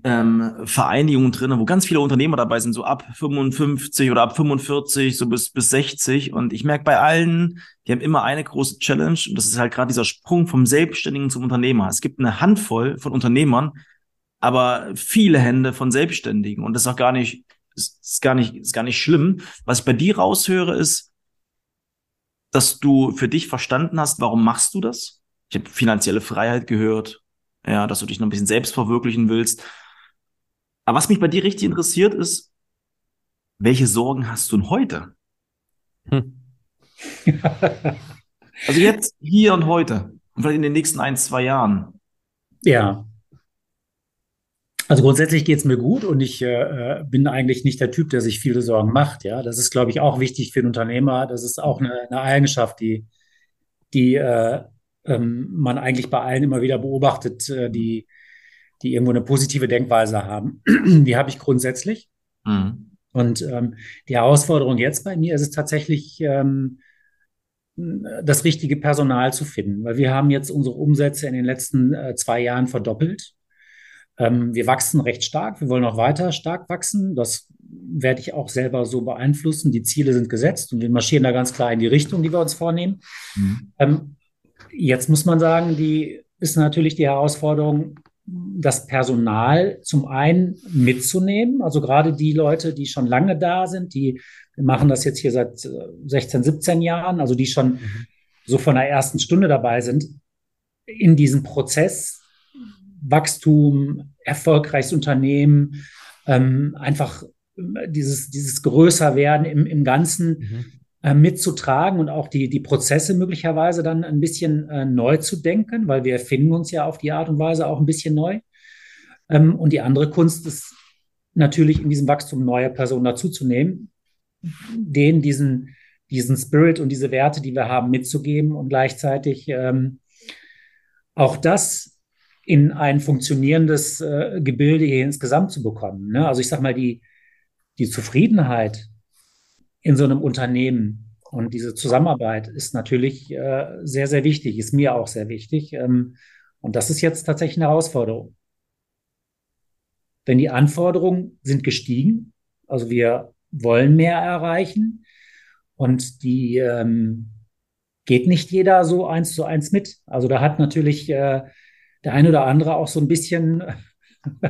C: ähm, Vereinigungen drin, wo ganz viele Unternehmer dabei sind, so ab 55 oder ab 45, so bis, bis 60. Und ich merke bei allen, die haben immer eine große Challenge und das ist halt gerade dieser Sprung vom Selbstständigen zum Unternehmer. Es gibt eine Handvoll von Unternehmern, aber viele Hände von Selbstständigen und das ist auch gar nicht, ist, ist gar nicht, ist gar nicht schlimm. Was ich bei dir raushöre, ist, dass du für dich verstanden hast, warum machst du das? Ich habe finanzielle Freiheit gehört, ja, dass du dich noch ein bisschen selbst verwirklichen willst. Aber was mich bei dir richtig interessiert ist, welche Sorgen hast du denn heute? Hm. also jetzt, hier und heute. Und vielleicht in den nächsten ein, zwei Jahren.
B: Ja. Also grundsätzlich geht es mir gut und ich äh, bin eigentlich nicht der Typ, der sich viele Sorgen macht. Ja, das ist, glaube ich, auch wichtig für einen Unternehmer. Das ist auch eine, eine Eigenschaft, die, die äh, ähm, man eigentlich bei allen immer wieder beobachtet, äh, die die irgendwo eine positive Denkweise haben. die habe ich grundsätzlich. Mhm. Und ähm, die Herausforderung jetzt bei mir ist es tatsächlich, ähm, das richtige Personal zu finden, weil wir haben jetzt unsere Umsätze in den letzten äh, zwei Jahren verdoppelt. Ähm, wir wachsen recht stark, wir wollen noch weiter stark wachsen. Das werde ich auch selber so beeinflussen. Die Ziele sind gesetzt und wir marschieren da ganz klar in die Richtung, die wir uns vornehmen. Mhm. Ähm, jetzt muss man sagen, die ist natürlich die Herausforderung, das Personal zum einen mitzunehmen, also gerade die Leute, die schon lange da sind, die machen das jetzt hier seit 16, äh, 17 Jahren, also die schon mhm. so von der ersten Stunde dabei sind, in diesem Prozess Wachstum, erfolgreiches Unternehmen, ähm, einfach äh, dieses, dieses größer werden im, im Ganzen mhm. Äh, mitzutragen und auch die, die Prozesse möglicherweise dann ein bisschen äh, neu zu denken, weil wir finden uns ja auf die Art und Weise auch ein bisschen neu. Ähm, und die andere Kunst ist natürlich in diesem Wachstum neue Personen dazuzunehmen, denen diesen, diesen Spirit und diese Werte, die wir haben, mitzugeben und gleichzeitig ähm, auch das in ein funktionierendes äh, Gebilde hier insgesamt zu bekommen. Ne? Also ich sage mal, die, die Zufriedenheit in so einem Unternehmen und diese Zusammenarbeit ist natürlich äh, sehr, sehr wichtig, ist mir auch sehr wichtig. Ähm, und das ist jetzt tatsächlich eine Herausforderung. Denn die Anforderungen sind gestiegen. Also wir wollen mehr erreichen. Und die ähm, geht nicht jeder so eins zu eins mit. Also da hat natürlich äh, der eine oder andere auch so ein bisschen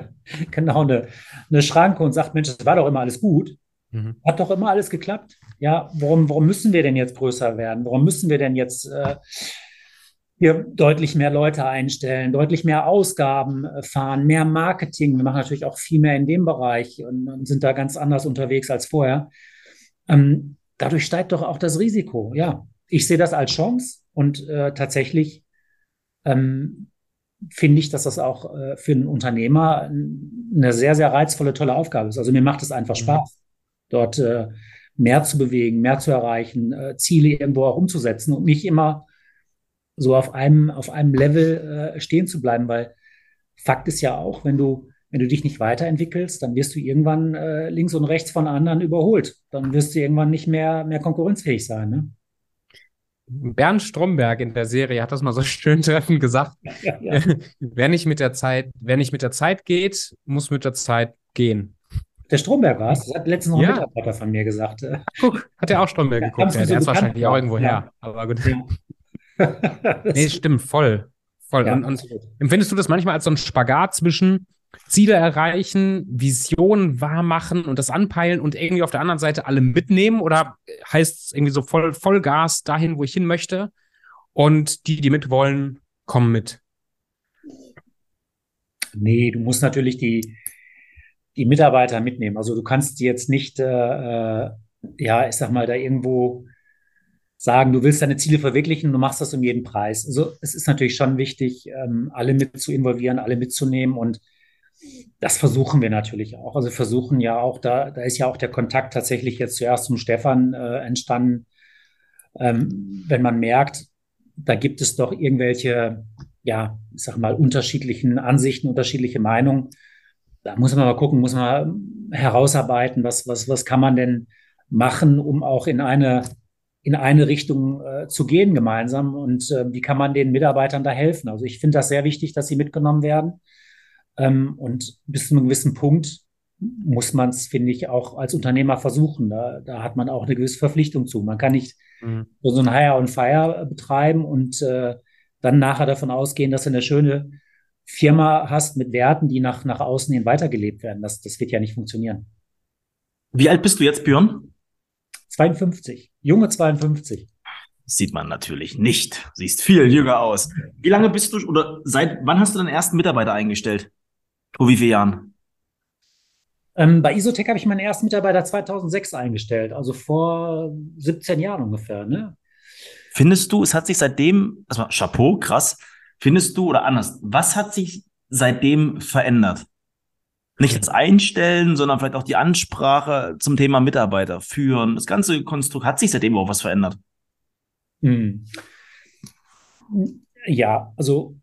B: genau eine, eine Schranke und sagt, Mensch, das war doch immer alles gut. Mhm. Hat doch immer alles geklappt. Ja, warum, warum müssen wir denn jetzt größer werden? Warum müssen wir denn jetzt äh, hier deutlich mehr Leute einstellen, deutlich mehr Ausgaben äh, fahren, mehr Marketing? Wir machen natürlich auch viel mehr in dem Bereich und, und sind da ganz anders unterwegs als vorher. Ähm, dadurch steigt doch auch das Risiko. Ja, ich sehe das als Chance und äh, tatsächlich ähm, finde ich, dass das auch äh, für einen Unternehmer eine sehr, sehr reizvolle, tolle Aufgabe ist. Also mir macht es einfach mhm. Spaß, dort äh, mehr zu bewegen, mehr zu erreichen, äh, Ziele irgendwo auch umzusetzen und nicht immer so auf einem, auf einem Level äh, stehen zu bleiben, weil Fakt ist ja auch, wenn du, wenn du dich nicht weiterentwickelst, dann wirst du irgendwann äh, links und rechts von anderen überholt. Dann wirst du irgendwann nicht mehr, mehr konkurrenzfähig sein. Ne?
A: Bernd Stromberg in der Serie hat das mal so schön treffend gesagt. Ja, ja. wer nicht mit der Zeit, wer nicht mit der Zeit geht, muss mit der Zeit gehen.
B: Der Stromberg war es. Das hat letztens noch ja. ein Mitarbeiter von mir gesagt.
A: Guck, hat er auch Stromberg geguckt. Ja, der ist wahrscheinlich auch irgendwo her. Aber gut. nee, stimmt, voll. Voll. Und, und empfindest du das manchmal als so ein Spagat zwischen Ziele erreichen, Visionen wahrmachen und das anpeilen und irgendwie auf der anderen Seite alle mitnehmen? Oder heißt es irgendwie so voll, voll Gas dahin, wo ich hin möchte? Und die, die mitwollen, kommen mit?
B: Nee, du musst natürlich die, die Mitarbeiter mitnehmen. Also du kannst jetzt nicht, äh, äh ja, ich sag mal, da irgendwo sagen, du willst deine Ziele verwirklichen, du machst das um jeden Preis. Also es ist natürlich schon wichtig, ähm, alle mit zu involvieren, alle mitzunehmen und das versuchen wir natürlich auch. Also versuchen ja auch, da, da ist ja auch der Kontakt tatsächlich jetzt zuerst zum Stefan äh, entstanden. Ähm, wenn man merkt, da gibt es doch irgendwelche, ja, ich sag mal, unterschiedlichen Ansichten, unterschiedliche Meinungen. Da muss man mal gucken, muss man herausarbeiten, was, was, was kann man denn machen, um auch in eine, in eine Richtung äh, zu gehen gemeinsam und äh, wie kann man den Mitarbeitern da helfen. Also ich finde das sehr wichtig, dass sie mitgenommen werden. Ähm, und bis zu einem gewissen Punkt muss man es, finde ich, auch als Unternehmer versuchen. Da, da hat man auch eine gewisse Verpflichtung zu. Man kann nicht mhm. so ein Hire on Fire betreiben und äh, dann nachher davon ausgehen, dass du eine schöne Firma hast mit Werten, die nach, nach außen hin weitergelebt werden. Das, das wird ja nicht funktionieren.
C: Wie alt bist du jetzt, Björn?
B: 52. Junge 52.
C: Das sieht man natürlich nicht. Siehst viel jünger aus. Wie lange bist du oder seit wann hast du deinen ersten Mitarbeiter eingestellt? Vor wie vielen Jahren?
B: Ähm, bei Isotech habe ich meinen ersten Mitarbeiter 2006 eingestellt, also vor 17 Jahren ungefähr. Ne?
C: Findest du, es hat sich seitdem, also Chapeau, krass, findest du oder anders, was hat sich seitdem verändert? Nicht das Einstellen, sondern vielleicht auch die Ansprache zum Thema Mitarbeiter führen. Das ganze Konstrukt hat sich seitdem auch was verändert. Hm.
B: Ja, also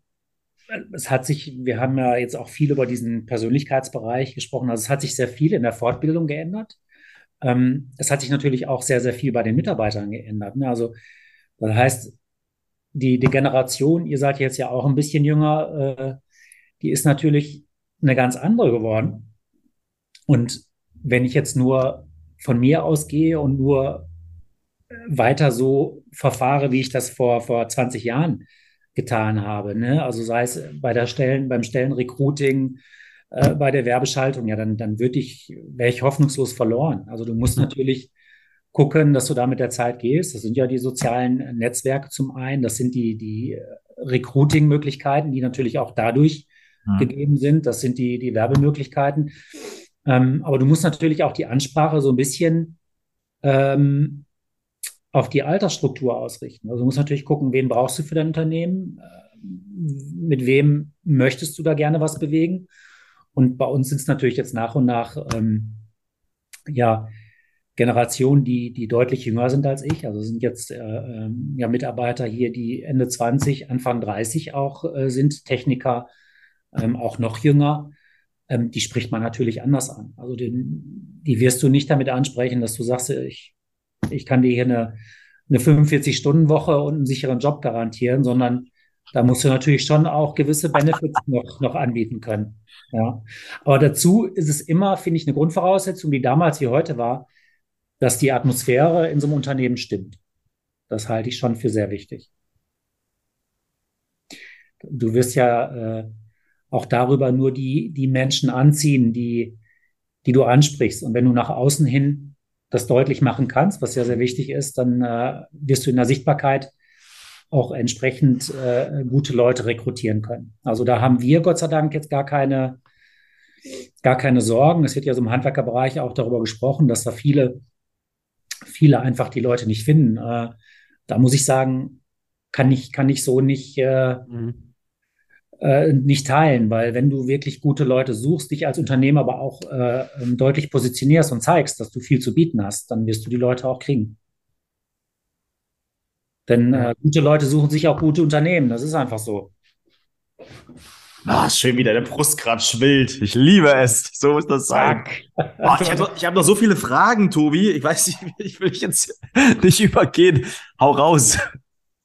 B: es hat sich, wir haben ja jetzt auch viel über diesen Persönlichkeitsbereich gesprochen. Also es hat sich sehr viel in der Fortbildung geändert. Ähm, es hat sich natürlich auch sehr, sehr viel bei den Mitarbeitern geändert. Ne? Also das heißt, die, die Generation, ihr seid jetzt ja auch ein bisschen jünger, äh, die ist natürlich eine ganz andere geworden. Und wenn ich jetzt nur von mir ausgehe und nur weiter so verfahre, wie ich das vor, vor 20 Jahren getan habe. Ne? Also sei es bei der Stellen, beim Stellenrecruiting, äh, bei der Werbeschaltung, ja, dann, dann würde ich, wäre ich hoffnungslos verloren. Also du musst natürlich gucken, dass du da mit der Zeit gehst. Das sind ja die sozialen Netzwerke zum einen, das sind die, die Recruiting-Möglichkeiten, die natürlich auch dadurch ja. gegeben sind. Das sind die, die Werbemöglichkeiten. Ähm, aber du musst natürlich auch die Ansprache so ein bisschen ähm, auf die Altersstruktur ausrichten. Also du musst natürlich gucken, wen brauchst du für dein Unternehmen, äh, mit wem möchtest du da gerne was bewegen. Und bei uns sind es natürlich jetzt nach und nach ähm, ja Generationen, die, die deutlich jünger sind als ich. Also sind jetzt äh, ähm, ja Mitarbeiter hier, die Ende 20, Anfang 30 auch äh, sind, Techniker, ähm, auch noch jünger. Ähm, die spricht man natürlich anders an. Also den, die wirst du nicht damit ansprechen, dass du sagst, ich ich kann dir hier eine, eine 45-Stunden-Woche und einen sicheren Job garantieren, sondern da musst du natürlich schon auch gewisse Benefits noch, noch anbieten können. Ja. Aber dazu ist es immer, finde ich, eine Grundvoraussetzung, die damals wie heute war, dass die Atmosphäre in so einem Unternehmen stimmt. Das halte ich schon für sehr wichtig. Du wirst ja äh, auch darüber nur die, die Menschen anziehen, die, die du ansprichst. Und wenn du nach außen hin das deutlich machen kannst, was ja sehr wichtig ist, dann äh, wirst du in der Sichtbarkeit auch entsprechend äh, gute Leute rekrutieren können. Also da haben wir Gott sei Dank jetzt gar keine, gar keine Sorgen. Es wird ja so im Handwerkerbereich auch darüber gesprochen, dass da viele, viele einfach die Leute nicht finden. Äh, da muss ich sagen, kann ich, kann ich so nicht, äh, mhm. äh, nicht teilen, weil wenn du wirklich gute Leute suchst, dich als Unternehmer aber auch äh, ähm, deutlich positionierst und zeigst, dass du viel zu bieten hast, dann wirst du die Leute auch kriegen. Denn äh, gute Leute suchen sich auch gute Unternehmen. Das ist einfach so.
C: Ah, schön, wie deine Brust gerade schwillt. Ich liebe es. So muss das sein. Oh, ich habe noch, hab noch so viele Fragen, Tobi. Ich weiß nicht, ich will dich jetzt nicht übergehen. Hau raus.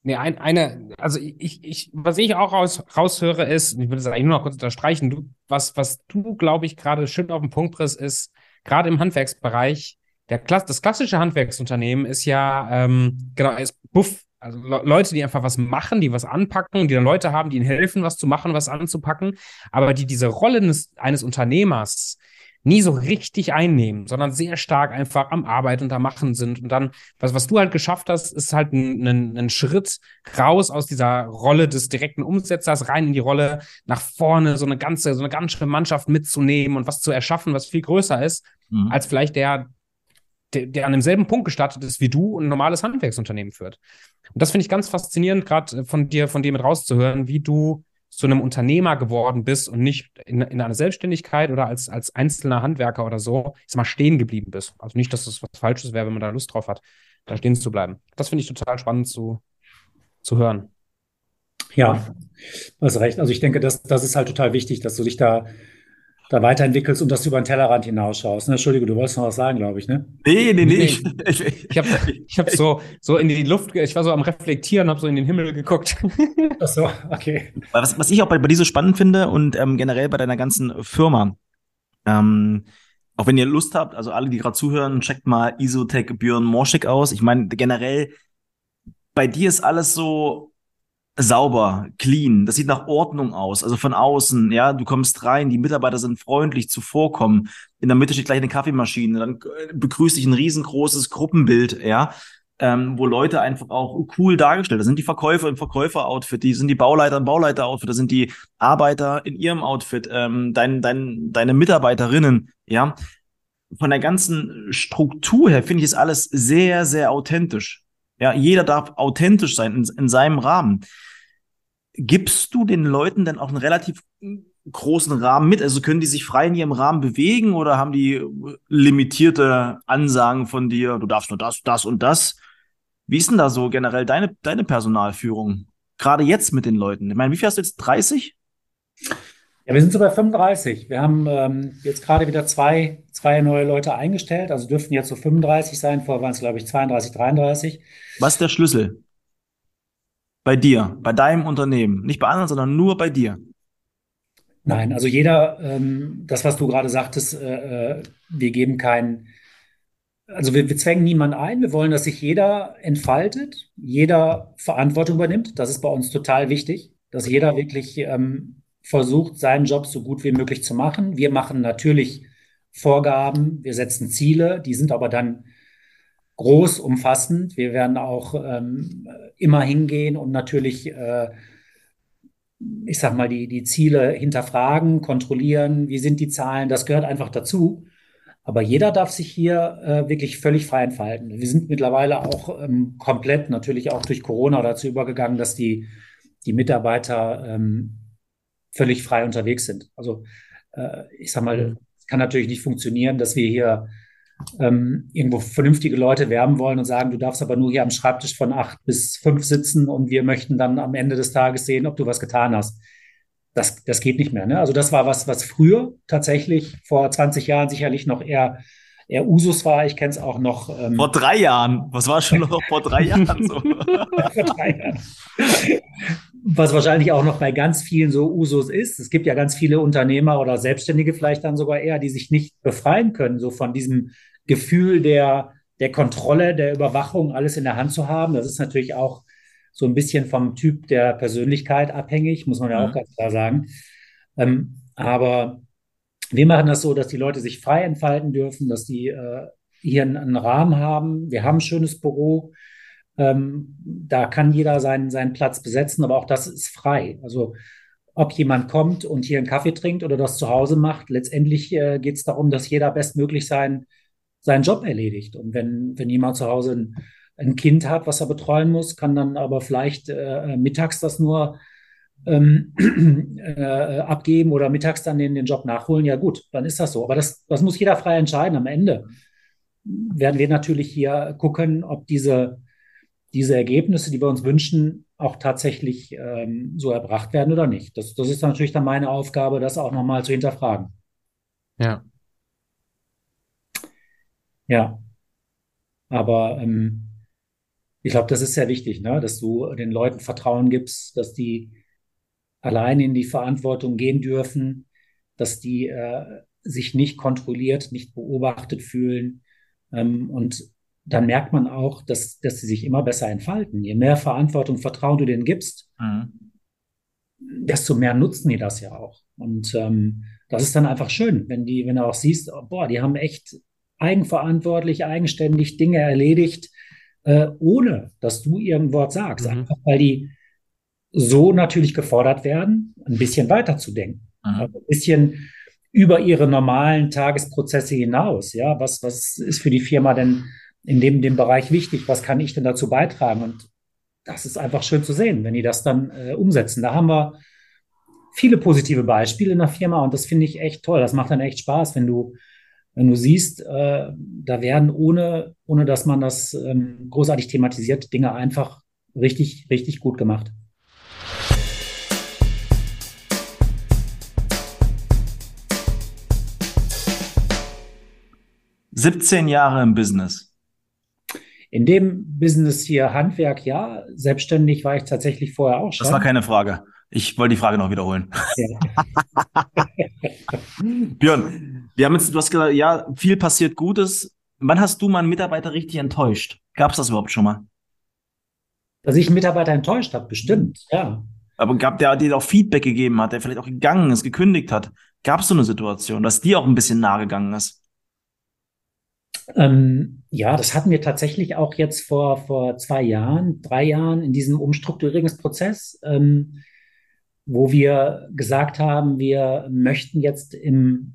A: Nee, ein, eine, also ich, ich, was ich auch raus, raushöre, ist, ich würde es eigentlich nur noch kurz unterstreichen, du, was, was du, glaube ich, gerade schön auf den Punkt bringst, ist, gerade im Handwerksbereich, der Klass, das klassische Handwerksunternehmen ist ja, ähm, genau, ist Buff, also Le Leute, die einfach was machen, die was anpacken, die dann Leute haben, die ihnen helfen, was zu machen, was anzupacken, aber die diese Rolle eines, eines Unternehmers nie so richtig einnehmen, sondern sehr stark einfach am Arbeiten und am Machen sind. Und dann, was, was du halt geschafft hast, ist halt ein, ein, ein Schritt raus aus dieser Rolle des direkten Umsetzers rein in die Rolle nach vorne, so eine ganze, so eine ganze Mannschaft mitzunehmen und was zu erschaffen, was viel größer ist, mhm. als vielleicht der, der, der an demselben Punkt gestartet ist wie du und ein normales Handwerksunternehmen führt. Und das finde ich ganz faszinierend, gerade von dir, von dir mit rauszuhören, wie du zu einem Unternehmer geworden bist und nicht in, in einer Selbstständigkeit oder als, als einzelner Handwerker oder so, ich sag mal, stehen geblieben bist. Also nicht, dass das was Falsches wäre, wenn man da Lust drauf hat, da stehen zu bleiben. Das finde ich total spannend zu, zu hören.
B: Ja, hast recht. Also ich denke, das, das ist halt total wichtig, dass du dich da da weiterentwickelst und dass du über den Tellerrand hinausschaust. Ne? Entschuldige, du wolltest noch was sagen, glaube ich, ne?
A: Nee, nee, nee. Ich, ich, ich habe ich hab so, so in die Luft, ich war so am Reflektieren, habe so in den Himmel geguckt.
B: Ach so, okay.
C: Was, was ich auch bei, bei dir so spannend finde und ähm, generell bei deiner ganzen Firma, ähm, auch wenn ihr Lust habt, also alle, die gerade zuhören, checkt mal Isotech Björn Morschik aus. Ich meine, generell, bei dir ist alles so sauber, clean. Das sieht nach Ordnung aus. Also von außen, ja, du kommst rein, die Mitarbeiter sind freundlich zuvorkommen. In der Mitte steht gleich eine Kaffeemaschine. Dann äh, begrüßt dich ein riesengroßes Gruppenbild, ja, ähm, wo Leute einfach auch cool dargestellt. Da sind die Verkäufer im Verkäufer-Outfit, die sind die Bauleiter im Bauleiter-Outfit, da sind die Arbeiter in ihrem Outfit, ähm, dein, dein, deine Mitarbeiterinnen, ja. Von der ganzen Struktur her finde ich es alles sehr, sehr authentisch. Ja, jeder darf authentisch sein in, in seinem Rahmen gibst du den Leuten denn auch einen relativ großen Rahmen mit? Also können die sich frei in ihrem Rahmen bewegen oder haben die limitierte Ansagen von dir, du darfst nur das, das und das? Wie ist denn da so generell deine, deine Personalführung? Gerade jetzt mit den Leuten. Ich meine, wie viel hast du jetzt? 30?
B: Ja, wir sind so bei 35. Wir haben ähm, jetzt gerade wieder zwei, zwei neue Leute eingestellt, also dürften jetzt so 35 sein. Vorher waren es, glaube ich, 32, 33.
C: Was ist der Schlüssel? Bei dir, bei deinem Unternehmen. Nicht bei anderen, sondern nur bei dir.
B: Nein, also jeder, ähm, das, was du gerade sagtest, äh, äh, wir geben keinen, also wir, wir zwängen niemanden ein. Wir wollen, dass sich jeder entfaltet, jeder Verantwortung übernimmt. Das ist bei uns total wichtig, dass jeder wirklich ähm, versucht, seinen Job so gut wie möglich zu machen. Wir machen natürlich Vorgaben, wir setzen Ziele, die sind aber dann groß, umfassend. Wir werden auch ähm, immer hingehen und natürlich, äh, ich sag mal, die, die Ziele hinterfragen, kontrollieren. Wie sind die Zahlen? Das gehört einfach dazu. Aber jeder darf sich hier äh, wirklich völlig frei entfalten. Wir sind mittlerweile auch ähm, komplett natürlich auch durch Corona dazu übergegangen, dass die, die Mitarbeiter ähm, völlig frei unterwegs sind. Also äh, ich sag mal, es kann natürlich nicht funktionieren, dass wir hier ähm, irgendwo vernünftige Leute werben wollen und sagen, du darfst aber nur hier am Schreibtisch von acht bis fünf sitzen und wir möchten dann am Ende des Tages sehen, ob du was getan hast. Das, das geht nicht mehr. Ne? Also das war was, was früher tatsächlich vor 20 Jahren sicherlich noch eher eher Usus war. Ich kenne es auch noch.
C: Ähm, vor drei Jahren. Was war schon noch vor drei Jahren so? vor drei Jahren.
B: Was wahrscheinlich auch noch bei ganz vielen so Usus ist. Es gibt ja ganz viele Unternehmer oder Selbstständige vielleicht dann sogar eher, die sich nicht befreien können, so von diesem Gefühl der, der Kontrolle, der Überwachung, alles in der Hand zu haben. Das ist natürlich auch so ein bisschen vom Typ der Persönlichkeit abhängig, muss man ja mhm. auch ganz klar sagen. Ähm, aber wir machen das so, dass die Leute sich frei entfalten dürfen, dass die äh, hier einen, einen, Rahmen haben. Wir haben ein schönes Büro. Ähm, da kann jeder seinen, seinen Platz besetzen, aber auch das ist frei. Also ob jemand kommt und hier einen Kaffee trinkt oder das zu Hause macht, letztendlich äh, geht es darum, dass jeder bestmöglich sein, seinen Job erledigt. Und wenn, wenn jemand zu Hause ein, ein Kind hat, was er betreuen muss, kann dann aber vielleicht äh, mittags das nur ähm, äh, abgeben oder mittags dann den, den Job nachholen, ja gut, dann ist das so. Aber das, das muss jeder frei entscheiden. Am Ende werden wir natürlich hier gucken, ob diese, diese Ergebnisse, die wir uns wünschen, auch tatsächlich ähm, so erbracht werden oder nicht. Das, das ist natürlich dann meine Aufgabe, das auch nochmal zu hinterfragen.
A: Ja.
B: Ja. Aber ähm, ich glaube, das ist sehr wichtig, ne? dass du den Leuten Vertrauen gibst, dass die allein in die Verantwortung gehen dürfen, dass die äh, sich nicht kontrolliert, nicht beobachtet fühlen. Ähm, und dann merkt man auch, dass, dass sie sich immer besser entfalten. Je mehr Verantwortung, Vertrauen du denen gibst, mhm. desto mehr nutzen die das ja auch. Und ähm, das ist dann einfach schön, wenn die, wenn du auch siehst, oh, boah, die haben echt eigenverantwortlich, eigenständig Dinge erledigt, äh, ohne dass du irgendwo sagst. Mhm. Einfach weil die so natürlich gefordert werden, ein bisschen weiter zu denken. Mhm. Also ein bisschen über ihre normalen Tagesprozesse hinaus. Ja, was, was ist für die Firma denn in dem, dem Bereich wichtig? Was kann ich denn dazu beitragen? Und das ist einfach schön zu sehen, wenn die das dann äh, umsetzen. Da haben wir viele positive Beispiele in der Firma und das finde ich echt toll. Das macht dann echt Spaß, wenn du, wenn du siehst, äh, da werden ohne, ohne dass man das ähm, großartig thematisiert, Dinge einfach richtig, richtig gut gemacht.
C: 17 Jahre im Business.
B: In dem Business hier Handwerk, ja. Selbstständig war ich tatsächlich vorher auch
C: schon. Das war keine Frage. Ich wollte die Frage noch wiederholen. Ja. Björn, wir haben jetzt, du hast gesagt, ja, viel passiert Gutes. Wann hast du mal einen Mitarbeiter richtig enttäuscht? Gab es das überhaupt schon mal?
B: Dass ich einen Mitarbeiter enttäuscht habe, bestimmt, ja.
C: Aber gab der, der auch Feedback gegeben hat, der vielleicht auch gegangen ist, gekündigt hat? Gab es so eine Situation, dass dir auch ein bisschen nahe gegangen ist?
B: Ähm, ja, das hatten wir tatsächlich auch jetzt vor, vor zwei Jahren, drei Jahren in diesem Umstrukturierungsprozess, ähm, wo wir gesagt haben, wir möchten jetzt im,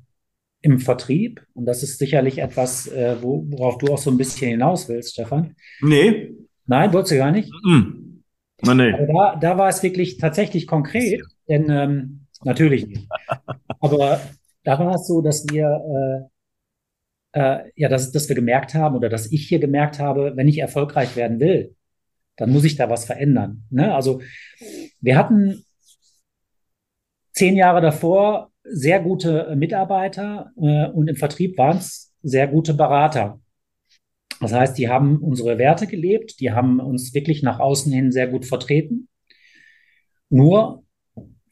B: im Vertrieb, und das ist sicherlich etwas, äh, wo, worauf du auch so ein bisschen hinaus willst, Stefan.
C: Nee.
B: Nein, wolltest du gar nicht?
C: Mhm. Na, nee.
B: Da, da war es wirklich tatsächlich konkret, denn ähm, natürlich nicht. Aber da war es so, dass wir äh, äh, ja, dass, dass wir gemerkt haben oder dass ich hier gemerkt habe, wenn ich erfolgreich werden will, dann muss ich da was verändern. Ne? Also wir hatten zehn Jahre davor sehr gute Mitarbeiter äh, und im Vertrieb waren es sehr gute Berater. Das heißt, die haben unsere Werte gelebt, die haben uns wirklich nach außen hin sehr gut vertreten. Nur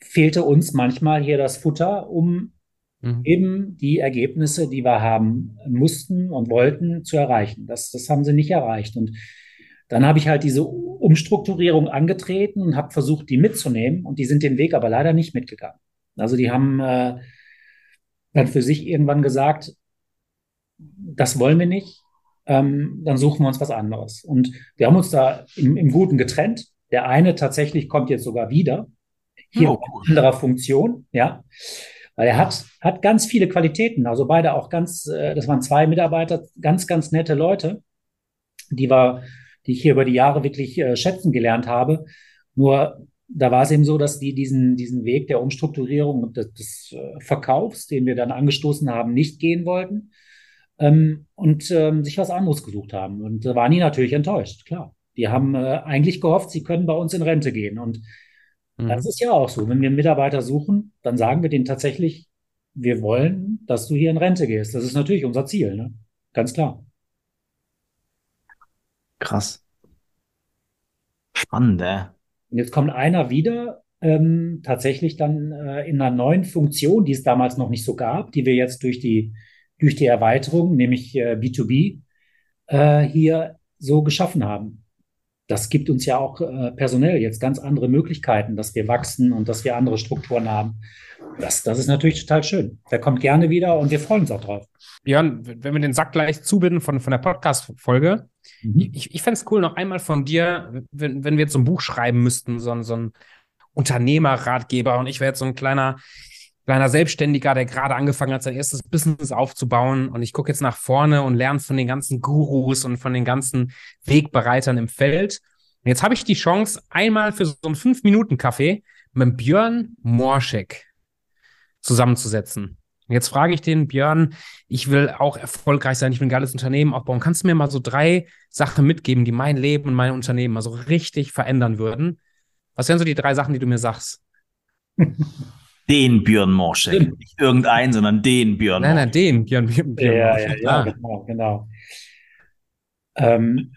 B: fehlte uns manchmal hier das Futter, um mhm. eben die Ergebnisse, die wir haben mussten und wollten, zu erreichen. Das, das haben sie nicht erreicht. Und dann habe ich halt diese Umstrukturierung angetreten und habe versucht, die mitzunehmen. Und die sind den Weg aber leider nicht mitgegangen. Also die haben äh, dann für sich irgendwann gesagt, das wollen wir nicht, ähm, dann suchen wir uns was anderes. Und wir haben uns da im, im Guten getrennt. Der eine tatsächlich kommt jetzt sogar wieder, hier oh, in anderer Funktion, ja. Weil er hat, hat ganz viele Qualitäten. Also beide auch ganz, äh, das waren zwei Mitarbeiter, ganz, ganz nette Leute, die war, die ich hier über die Jahre wirklich äh, schätzen gelernt habe. Nur da war es eben so, dass die diesen, diesen Weg der Umstrukturierung und des, des äh, Verkaufs, den wir dann angestoßen haben, nicht gehen wollten ähm, und ähm, sich was anderes gesucht haben. Und da waren die natürlich enttäuscht, klar. Die haben äh, eigentlich gehofft, sie können bei uns in Rente gehen. Und Mhm. Das ist ja auch so. Wenn wir Mitarbeiter suchen, dann sagen wir denen tatsächlich, wir wollen, dass du hier in Rente gehst. Das ist natürlich unser Ziel, ne? Ganz klar.
C: Krass. Spannend, äh.
B: Und jetzt kommt einer wieder, ähm, tatsächlich dann äh, in einer neuen Funktion, die es damals noch nicht so gab, die wir jetzt durch die, durch die Erweiterung, nämlich äh, B2B, äh, hier so geschaffen haben das gibt uns ja auch äh, personell jetzt ganz andere Möglichkeiten, dass wir wachsen und dass wir andere Strukturen haben. Das, das ist natürlich total schön. Der kommt gerne wieder und wir freuen uns auch drauf.
A: Björn, wenn wir den Sack gleich zubinden von, von der Podcast-Folge, mhm. ich, ich fände es cool, noch einmal von dir, wenn, wenn wir jetzt so ein Buch schreiben müssten, so, so ein Unternehmerratgeber und ich wäre jetzt so ein kleiner, kleiner Selbstständiger, der gerade angefangen hat, sein erstes Business aufzubauen und ich gucke jetzt nach vorne und lerne von den ganzen Gurus und von den ganzen Wegbereitern im Feld. Und jetzt habe ich die Chance, einmal für so einen Fünf-Minuten-Kaffee mit Björn Morschek zusammenzusetzen. Und jetzt frage ich den Björn, ich will auch erfolgreich sein, ich will ein geiles Unternehmen aufbauen. Kannst du mir mal so drei Sachen mitgeben, die mein Leben und mein Unternehmen mal so richtig verändern würden? Was wären so die drei Sachen, die du mir sagst?
C: Den Björn Morschek. Nicht irgendeinen, sondern den Björn
A: Nein, nein, den Björn, Björn,
B: Björn ja, Morschek. Ja, ja, genau, genau. Ähm,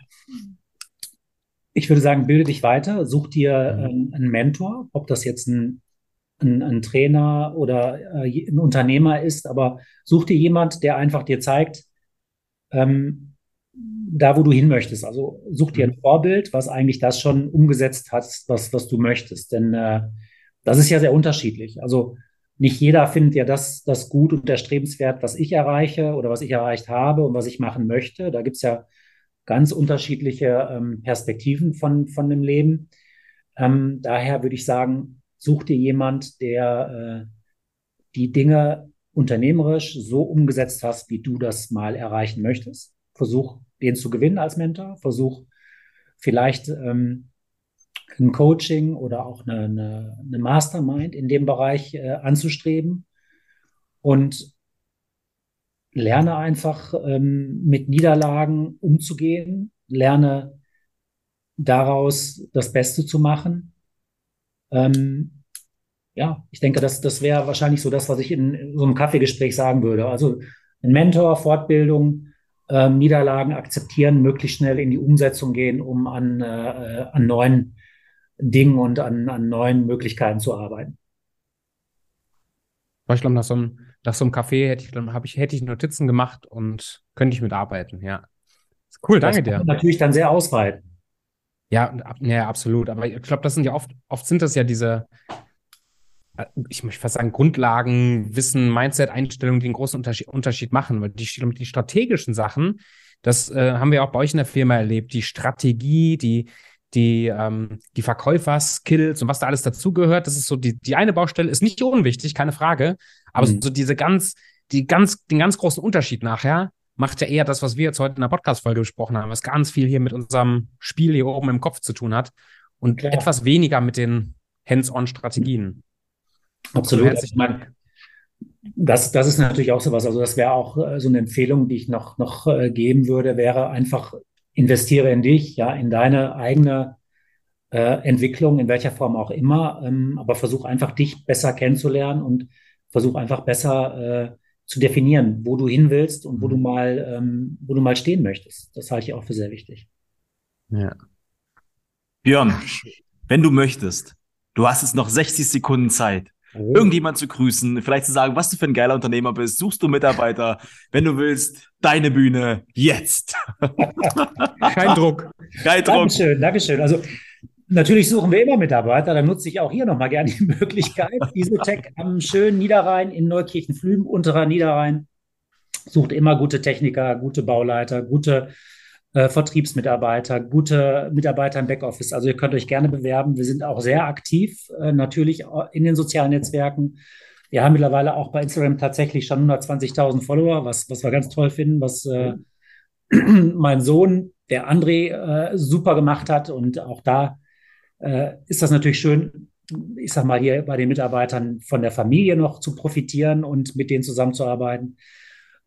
B: ich würde sagen, bilde dich weiter, such dir mhm. ähm, einen Mentor, ob das jetzt ein ein, ein Trainer oder äh, ein Unternehmer ist, aber such dir jemand, der einfach dir zeigt, ähm, da wo du hin möchtest. Also such dir ein mhm. Vorbild, was eigentlich das schon umgesetzt hat, was, was du möchtest. Denn äh, das ist ja sehr unterschiedlich. Also nicht jeder findet ja das, das gut und erstrebenswert, was ich erreiche oder was ich erreicht habe und was ich machen möchte. Da gibt's ja ganz unterschiedliche ähm, Perspektiven von, von dem Leben. Ähm, daher würde ich sagen, such dir jemand, der äh, die Dinge unternehmerisch so umgesetzt hast, wie du das mal erreichen möchtest. Versuch, den zu gewinnen als Mentor. Versuch vielleicht ähm, ein Coaching oder auch eine, eine, eine Mastermind in dem Bereich äh, anzustreben. Und lerne einfach ähm, mit Niederlagen umzugehen, lerne daraus das Beste zu machen. Ähm, ja, ich denke, das, das wäre wahrscheinlich so das, was ich in, so einem Kaffeegespräch sagen würde. Also ein Mentor, Fortbildung, ähm, Niederlagen akzeptieren, möglichst schnell in die Umsetzung gehen, um an, äh, an neuen Dingen und an, an neuen Möglichkeiten zu arbeiten.
A: Ich glaube, nach so einem, nach so einem Café hätte ich, habe ich, hätte ich Notizen gemacht und könnte ich mitarbeiten, ja. Cool, danke
B: dir. Natürlich dann sehr ausweiten.
A: Ja, ja, absolut. Aber ich glaube, das sind ja oft, oft sind das ja diese, äh, ich möchte fast sagen, Grundlagen, Wissen, Mindset, Einstellungen, die einen großen Unterschied, Unterschied machen. Weil die, die strategischen Sachen, das äh, haben wir auch bei euch in der Firma erlebt. Die Strategie, die, die, ähm, die Verkäuferskills und was da alles dazugehört, das ist so, die, die eine Baustelle ist nicht unwichtig, keine Frage. Aber mhm. so diese ganz, die ganz, den ganz großen Unterschied nachher, macht ja eher das, was wir jetzt heute in der Podcast-Folge besprochen haben, was ganz viel hier mit unserem Spiel hier oben im Kopf zu tun hat und Klar. etwas weniger mit den Hands-on-Strategien.
B: Absolut. Ich meine, das, das ist natürlich auch sowas. Also das wäre auch äh, so eine Empfehlung, die ich noch, noch äh, geben würde, wäre einfach investiere in dich, ja, in deine eigene äh, Entwicklung, in welcher Form auch immer, ähm, aber versuch einfach dich besser kennenzulernen und versuch einfach besser äh, zu definieren, wo du hin willst und wo du mhm. mal, ähm, wo du mal stehen möchtest. Das halte ich auch für sehr wichtig.
C: Ja. Björn, wenn du möchtest, du hast jetzt noch 60 Sekunden Zeit, oh. irgendjemand zu grüßen, vielleicht zu sagen, was du für ein geiler Unternehmer bist, suchst du Mitarbeiter, wenn du willst, deine Bühne jetzt.
A: Kein Druck.
B: Kein Druck. Dankeschön, Dankeschön. Also Natürlich suchen wir immer Mitarbeiter. Dann nutze ich auch hier nochmal gerne die Möglichkeit. Isotech am schönen Niederrhein in Neukirchen-Flüben, unterer Niederrhein, sucht immer gute Techniker, gute Bauleiter, gute äh, Vertriebsmitarbeiter, gute Mitarbeiter im Backoffice. Also ihr könnt euch gerne bewerben. Wir sind auch sehr aktiv, äh, natürlich in den sozialen Netzwerken. Wir haben mittlerweile auch bei Instagram tatsächlich schon 120.000 Follower, was, was wir ganz toll finden, was äh, mein Sohn, der André, äh, super gemacht hat. Und auch da ist das natürlich schön, ich sag mal, hier bei den Mitarbeitern von der Familie noch zu profitieren und mit denen zusammenzuarbeiten.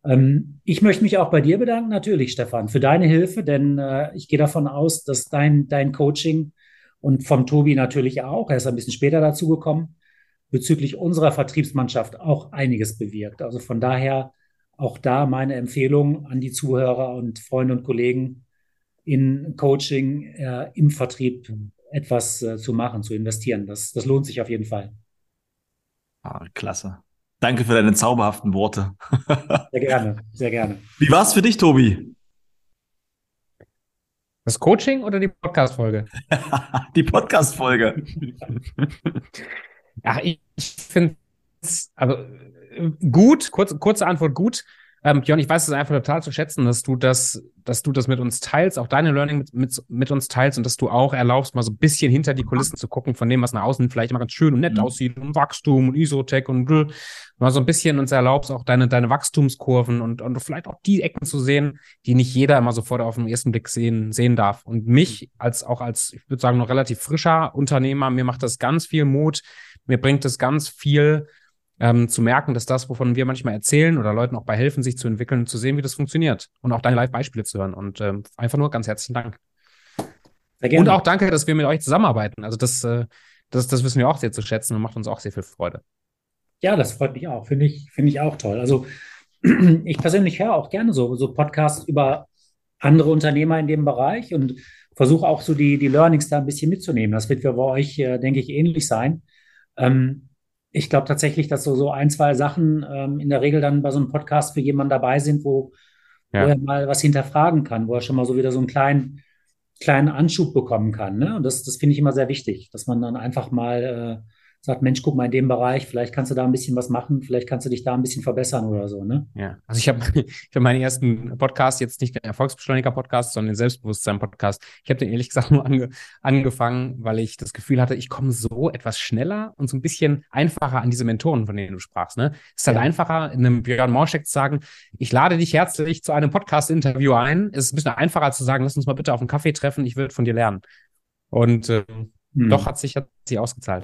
B: Ähm, ich möchte mich auch bei dir bedanken, natürlich, Stefan, für deine Hilfe, denn äh, ich gehe davon aus, dass dein, dein Coaching und vom Tobi natürlich auch, er ist ein bisschen später dazu gekommen, bezüglich unserer Vertriebsmannschaft auch einiges bewirkt. Also von daher auch da meine Empfehlung an die Zuhörer und Freunde und Kollegen in Coaching, äh, im Vertrieb etwas äh, zu machen, zu investieren. Das, das lohnt sich auf jeden Fall.
C: Ah, klasse. Danke für deine zauberhaften Worte.
B: sehr gerne, sehr gerne.
C: Wie war es für dich, Tobi?
A: Das Coaching oder die Podcast-Folge?
C: die Podcast-Folge.
A: Ach, ich finde also gut, kurz, kurze Antwort gut. Ähm, Björn, ich weiß es einfach total zu schätzen, dass du das, dass du das mit uns teilst, auch deine Learning mit, mit, mit uns teilst und dass du auch erlaubst, mal so ein bisschen hinter die Kulissen zu gucken, von dem, was nach außen vielleicht immer ganz schön und nett mhm. aussieht und Wachstum und Isotech und mal so ein bisschen uns erlaubst, auch deine, deine Wachstumskurven und, und vielleicht auch die Ecken zu sehen, die nicht jeder immer sofort auf den ersten Blick sehen, sehen darf. Und mich als auch als, ich würde sagen, noch relativ frischer Unternehmer, mir macht das ganz viel Mut, mir bringt es ganz viel, ähm, zu merken, dass das, wovon wir manchmal erzählen oder Leuten auch bei helfen, sich zu entwickeln und zu sehen, wie das funktioniert und auch deine Live-Beispiele zu hören. Und ähm, einfach nur ganz herzlichen Dank. Und auch danke, dass wir mit euch zusammenarbeiten. Also das, äh, das, das wissen wir auch sehr zu schätzen und macht uns auch sehr viel Freude.
B: Ja, das freut mich auch. Finde ich, finde ich auch toll. Also ich persönlich höre auch gerne so, so Podcasts über andere Unternehmer in dem Bereich und versuche auch so die, die Learnings da ein bisschen mitzunehmen. Das wird für euch, äh, denke ich, ähnlich sein. Ähm, ich glaube tatsächlich, dass so, so ein, zwei Sachen ähm, in der Regel dann bei so einem Podcast für jemanden dabei sind, wo, ja. wo er mal was hinterfragen kann, wo er schon mal so wieder so einen kleinen, kleinen Anschub bekommen kann. Ne? Und das, das finde ich immer sehr wichtig, dass man dann einfach mal äh, sagt, Mensch, guck mal in dem Bereich, vielleicht kannst du da ein bisschen was machen, vielleicht kannst du dich da ein bisschen verbessern oder so, ne?
A: Ja, also ich habe hab meinen ersten Podcast, jetzt nicht den Erfolgsbeschleuniger-Podcast, sondern den Selbstbewusstsein-Podcast. Ich habe den ehrlich gesagt nur ange, angefangen, weil ich das Gefühl hatte, ich komme so etwas schneller und so ein bisschen einfacher an diese Mentoren, von denen du sprachst, ne? Es ist halt ja. einfacher, in einem Björn Morschek zu sagen, ich lade dich herzlich zu einem Podcast-Interview ein. Es ist ein bisschen einfacher zu sagen, lass uns mal bitte auf einen Kaffee treffen, ich würde von dir lernen. Und äh, hm. Doch hat sich, hat sich ausgezahlt.